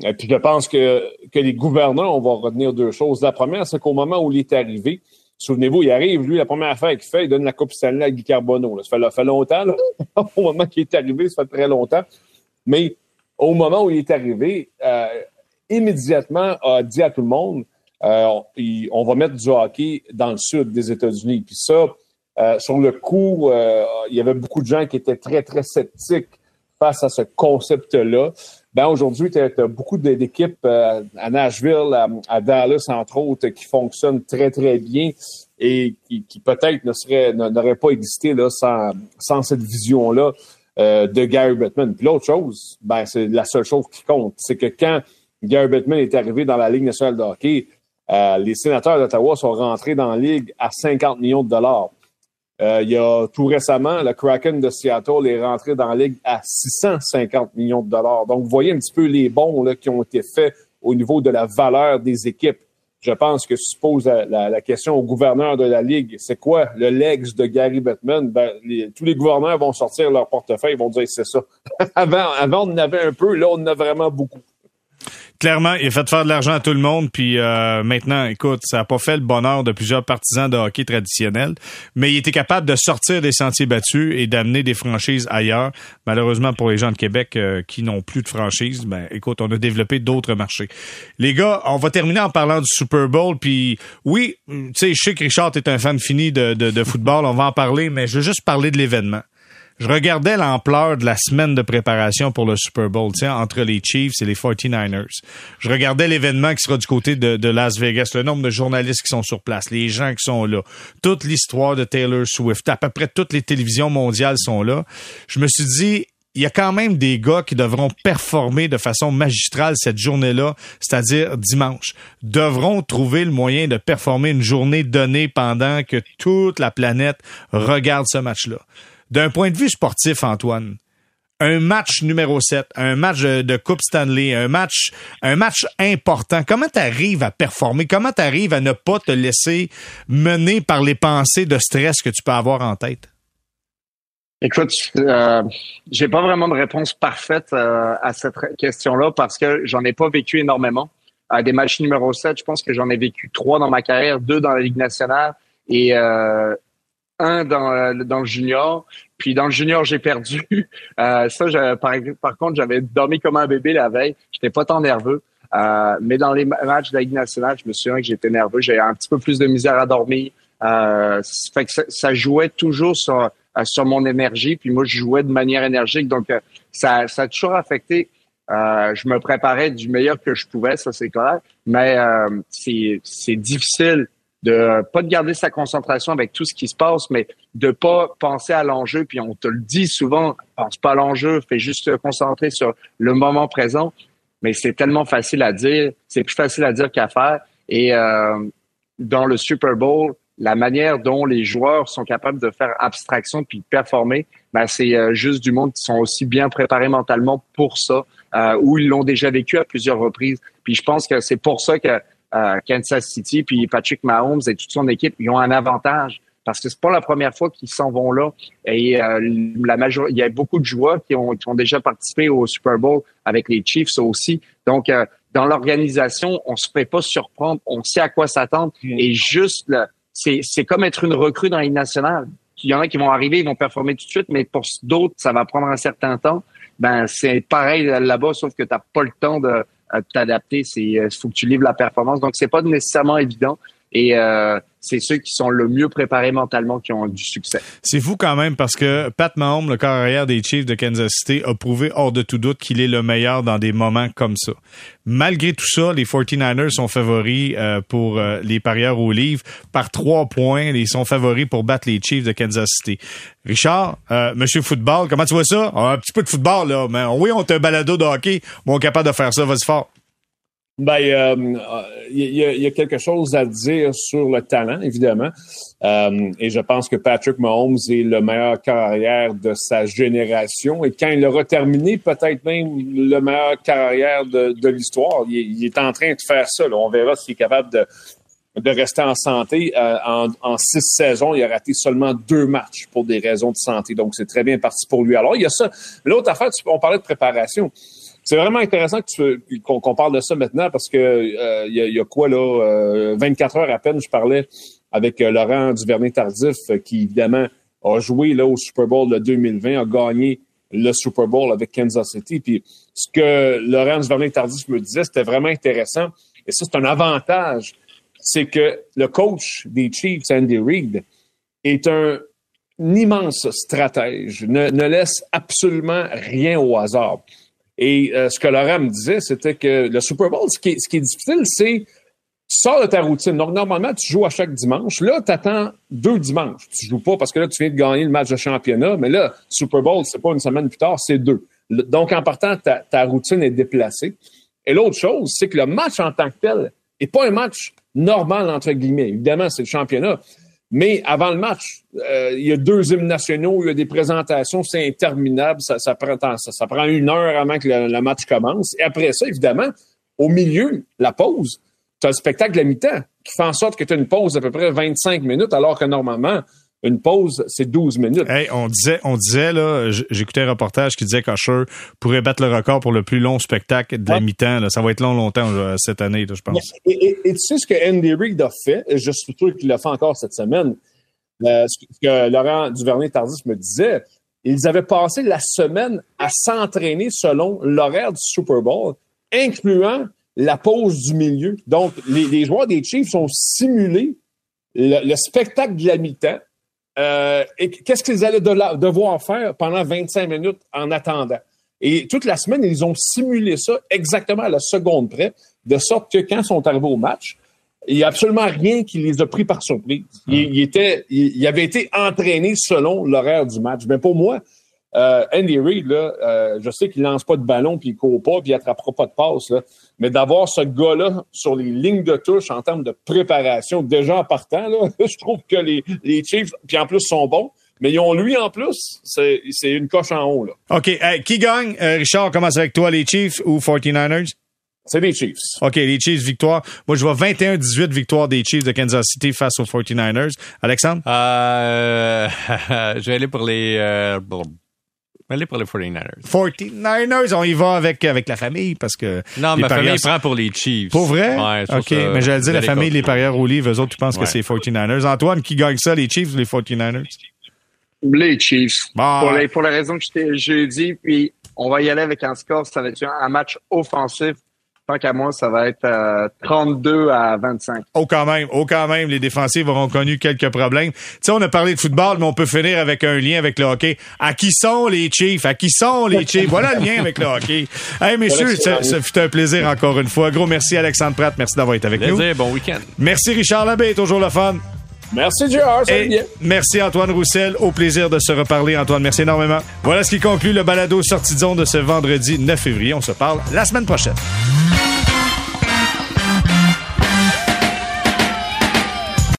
Et puis je pense que, que les gouverneurs, on va retenir deux choses. La première, c'est qu'au moment où il est arrivé, souvenez-vous, il arrive, lui, la première affaire qu'il fait, il donne la Coupe Stanley à Guy Carbonneau. Ça fait, fait longtemps, là. au moment qu'il est arrivé, ça fait très longtemps. Mais au moment où il est arrivé, euh, immédiatement a dit à tout le monde, euh, on va mettre du hockey dans le sud des États-Unis. Puis ça, euh, sur le coup, euh, il y avait beaucoup de gens qui étaient très, très sceptiques face à ce concept-là. Ben aujourd'hui, tu as, beaucoup d'équipes à Nashville, à, Dallas, entre autres, qui fonctionnent très, très bien et qui, peut-être n'auraient pas existé là, sans, sans cette vision-là de Gary Bettman. Puis l'autre chose, ben, c'est la seule chose qui compte, c'est que quand Gary Bettman est arrivé dans la Ligue nationale de hockey, euh, les sénateurs d'Ottawa sont rentrés dans la ligue à 50 millions de dollars. Euh, il y a tout récemment, le Kraken de Seattle est rentré dans la ligue à 650 millions de dollars. Donc, vous voyez un petit peu les bons là, qui ont été faits au niveau de la valeur des équipes. Je pense que si tu poses la, question au gouverneur de la Ligue, c'est quoi le legs de Gary Bettman? Ben, tous les gouverneurs vont sortir leur portefeuille, ils vont dire c'est ça. avant, avant, on en avait un peu, là, on en a vraiment beaucoup clairement, il a fait faire de l'argent à tout le monde. Puis euh, maintenant, écoute, ça n'a pas fait le bonheur de plusieurs partisans de hockey traditionnels, mais il était capable de sortir des sentiers battus et d'amener des franchises ailleurs. Malheureusement pour les gens de Québec euh, qui n'ont plus de franchise, ben écoute, on a développé d'autres marchés. Les gars, on va terminer en parlant du Super Bowl. Puis oui, tu sais, je sais que Richard est un fan fini de, de, de football. On va en parler, mais je veux juste parler de l'événement je regardais l'ampleur de la semaine de préparation pour le Super Bowl, entre les Chiefs et les 49ers. Je regardais l'événement qui sera du côté de, de, Las Vegas, le nombre de journalistes qui sont sur place, les gens qui sont là, toute l'histoire de Taylor Swift, à peu près toutes les télévisions mondiales sont là. Je me suis dit, il y a quand même des gars qui devront performer de façon magistrale cette journée-là, c'est-à-dire dimanche. Devront trouver le moyen de performer une journée donnée pendant que toute la planète regarde ce match-là d'un point de vue sportif, Antoine, un match numéro 7, un match de Coupe Stanley, un match, un match important, comment tu arrives à performer? Comment tu arrives à ne pas te laisser mener par les pensées de stress que tu peux avoir en tête? Écoute, euh, j'ai pas vraiment de réponse parfaite euh, à cette question-là parce que j'en ai pas vécu énormément. À des matchs numéro 7, je pense que j'en ai vécu trois dans ma carrière, deux dans la Ligue nationale et euh, un dans, euh, dans le junior. Puis dans le junior, j'ai perdu. Euh, ça, par, par contre, j'avais dormi comme un bébé la veille. J'étais pas tant nerveux. Euh, mais dans les matchs de la Ligue nationale, je me souviens que j'étais nerveux. J'avais un petit peu plus de misère à dormir. Euh, fait que ça, jouait toujours sur, euh, sur mon énergie. Puis moi, je jouais de manière énergique. Donc, ça, ça a toujours affecté. je me préparais du meilleur que je pouvais, ça c'est clair. Mais c'est difficile de pas de garder sa concentration avec tout ce qui se passe, mais de pas penser à l'enjeu. Puis on te le dit souvent, pense pas à l'enjeu, fais juste te concentrer sur le moment présent. Mais c'est tellement facile à dire, c'est plus facile à dire qu'à faire. Et euh, dans le Super Bowl, la manière dont les joueurs sont capables de faire abstraction puis de performer, ben c'est euh, juste du monde qui sont aussi bien préparés mentalement pour ça, euh, ou ils l'ont déjà vécu à plusieurs reprises. Puis je pense que c'est pour ça que euh, Kansas City, puis Patrick Mahomes et toute son équipe, ils ont un avantage parce que c'est pas la première fois qu'ils s'en vont là. Et euh, la il y a beaucoup de joueurs qui ont, qui ont déjà participé au Super Bowl avec les Chiefs aussi. Donc, euh, dans l'organisation, on se fait pas surprendre, on sait à quoi s'attendre. Mm. Et juste, c'est, c'est comme être une recrue dans les nationales. Il y en a qui vont arriver, ils vont performer tout de suite, mais pour d'autres, ça va prendre un certain temps. Ben, c'est pareil là-bas, sauf que tu n'as pas le temps de t'adapter. C'est euh, faut que tu livres la performance. Donc c'est pas nécessairement évident. Et euh, c'est ceux qui sont le mieux préparés mentalement qui ont du succès. C'est fou quand même parce que Pat Mahomes, le carrière des Chiefs de Kansas City, a prouvé hors de tout doute qu'il est le meilleur dans des moments comme ça. Malgré tout ça, les 49ers sont favoris euh, pour euh, les parieurs au livre par trois points. Ils sont favoris pour battre les Chiefs de Kansas City. Richard, euh, Monsieur Football, comment tu vois ça? un petit peu de football, là. Mais oui, on t'a un balado de hockey. Bon, on est capable de faire ça. Vas-y fort. Ben, il euh, y, a, y, a, quelque chose à dire sur le talent, évidemment. Euh, et je pense que Patrick Mahomes est le meilleur carrière de sa génération. Et quand il aura terminé, peut-être même le meilleur carrière de, l'histoire. Il, est en train de faire ça. On verra s'il est capable de, rester en santé. Euh, en, six saisons, il a raté seulement deux matchs pour des raisons de santé. Donc, c'est très bien parti pour lui. Alors, il y a ça. L'autre affaire, on parlait de préparation. C'est vraiment intéressant qu'on parle de ça maintenant parce que euh, il y, a, quoi là, euh, 24 heures à peine, je parlais avec euh, Laurent Duvernay-Tardif euh, qui évidemment a joué là au Super Bowl de 2020, a gagné le Super Bowl avec Kansas City. Puis ce que Laurent Duvernay-Tardif me disait, c'était vraiment intéressant. Et ça, c'est un avantage. C'est que le coach des Chiefs, Andy Reid, est un, immense stratège, ne laisse absolument rien au hasard. Et euh, ce que Laurent me disait, c'était que le Super Bowl, ce qui est, difficile, c'est tu sors de ta routine. Donc, normalement, tu joues à chaque dimanche. Là, tu attends deux dimanches. Tu joues pas parce que là, tu viens de gagner le match de championnat. Mais là, Super Bowl, c'est pas une semaine plus tard, c'est deux. Donc, en partant, ta, ta routine est déplacée. Et l'autre chose, c'est que le match en tant que tel n'est pas un match normal, entre guillemets. Évidemment, c'est le championnat. Mais avant le match, euh, il y a deux hymnes nationaux, il y a des présentations, c'est interminable, ça, ça, prend, ça, prend une heure avant que le, match commence. Et après ça, évidemment, au milieu, la pause, tu as le spectacle la mi-temps qui fait en sorte que tu as une pause d'à peu près 25 minutes, alors que normalement, une pause, c'est 12 minutes. Hey, on disait, on disait là, j'écoutais un reportage qui disait qu'Usher pourrait battre le record pour le plus long spectacle de la mi-temps. Ça va être long, longtemps cette année, je pense. Et, tu sais ce que Andy Reid a fait, et je suis sûr qu'il l'a fait encore cette semaine, euh, ce que Laurent Duvernay-Tardif me disait, ils avaient passé la semaine à s'entraîner selon l'horaire du Super Bowl, incluant la pause du milieu. Donc, les, joueurs des Chiefs ont simulé le, le spectacle de la mi-temps euh, et qu'est-ce qu'ils allaient devoir faire pendant 25 minutes en attendant? Et toute la semaine, ils ont simulé ça exactement à la seconde près, de sorte que quand ils sont arrivés au match, il n'y a absolument rien qui les a pris par surprise. Ils, il, était, il, avait été entraîné selon l'horaire du match. Mais pour moi, euh, Andy Reid, là, euh, je sais qu'il lance pas de ballon, puis il court pas, puis il attrapera pas de passe, là, mais d'avoir ce gars-là sur les lignes de touche en termes de préparation, déjà en partant, là, je trouve que les, les Chiefs, puis en plus, sont bons. Mais ils ont lui en plus, c'est une coche en haut. Là. OK. qui gagne? Euh, Richard, commence avec toi, les Chiefs ou 49ers? C'est les Chiefs. OK, les Chiefs, victoire. Moi, je vois 21-18 victoire des Chiefs de Kansas City face aux 49ers. Alexandre? Euh, je vais aller pour les... Euh, Allez pour les 49ers. 49ers, on y va avec, avec la famille parce que. Non, ma famille prend pour les Chiefs. Pour vrai? Ouais, OK, mais j'allais dire la famille, les parieurs au livre, eux autres, tu penses que c'est 49ers. Antoine, qui gagne ça, les Chiefs ou les 49ers? Les Chiefs. Pour, les, pour la raison que je t'ai dit, puis on va y aller avec un score, ça va être un match offensif tant qu'à moi, ça va être 32 à 25. Oh, quand même. Oh, quand même. Les défensives auront connu quelques problèmes. Tu sais, on a parlé de football, mais on peut finir avec un lien avec le hockey. À qui sont les Chiefs? À qui sont les Chiefs? Voilà le lien avec le hockey. Hey, messieurs, ça, ça fut un plaisir encore une fois. Gros merci, Alexandre Pratt. Merci d'avoir été avec Plaisir, nous. bon week-end. Merci, Richard Labbé. Toujours le fun. Merci, va Et bien. merci Antoine Roussel. Au plaisir de se reparler, Antoine. Merci énormément. Voilà ce qui conclut le balado zone de ce vendredi 9 février. On se parle la semaine prochaine.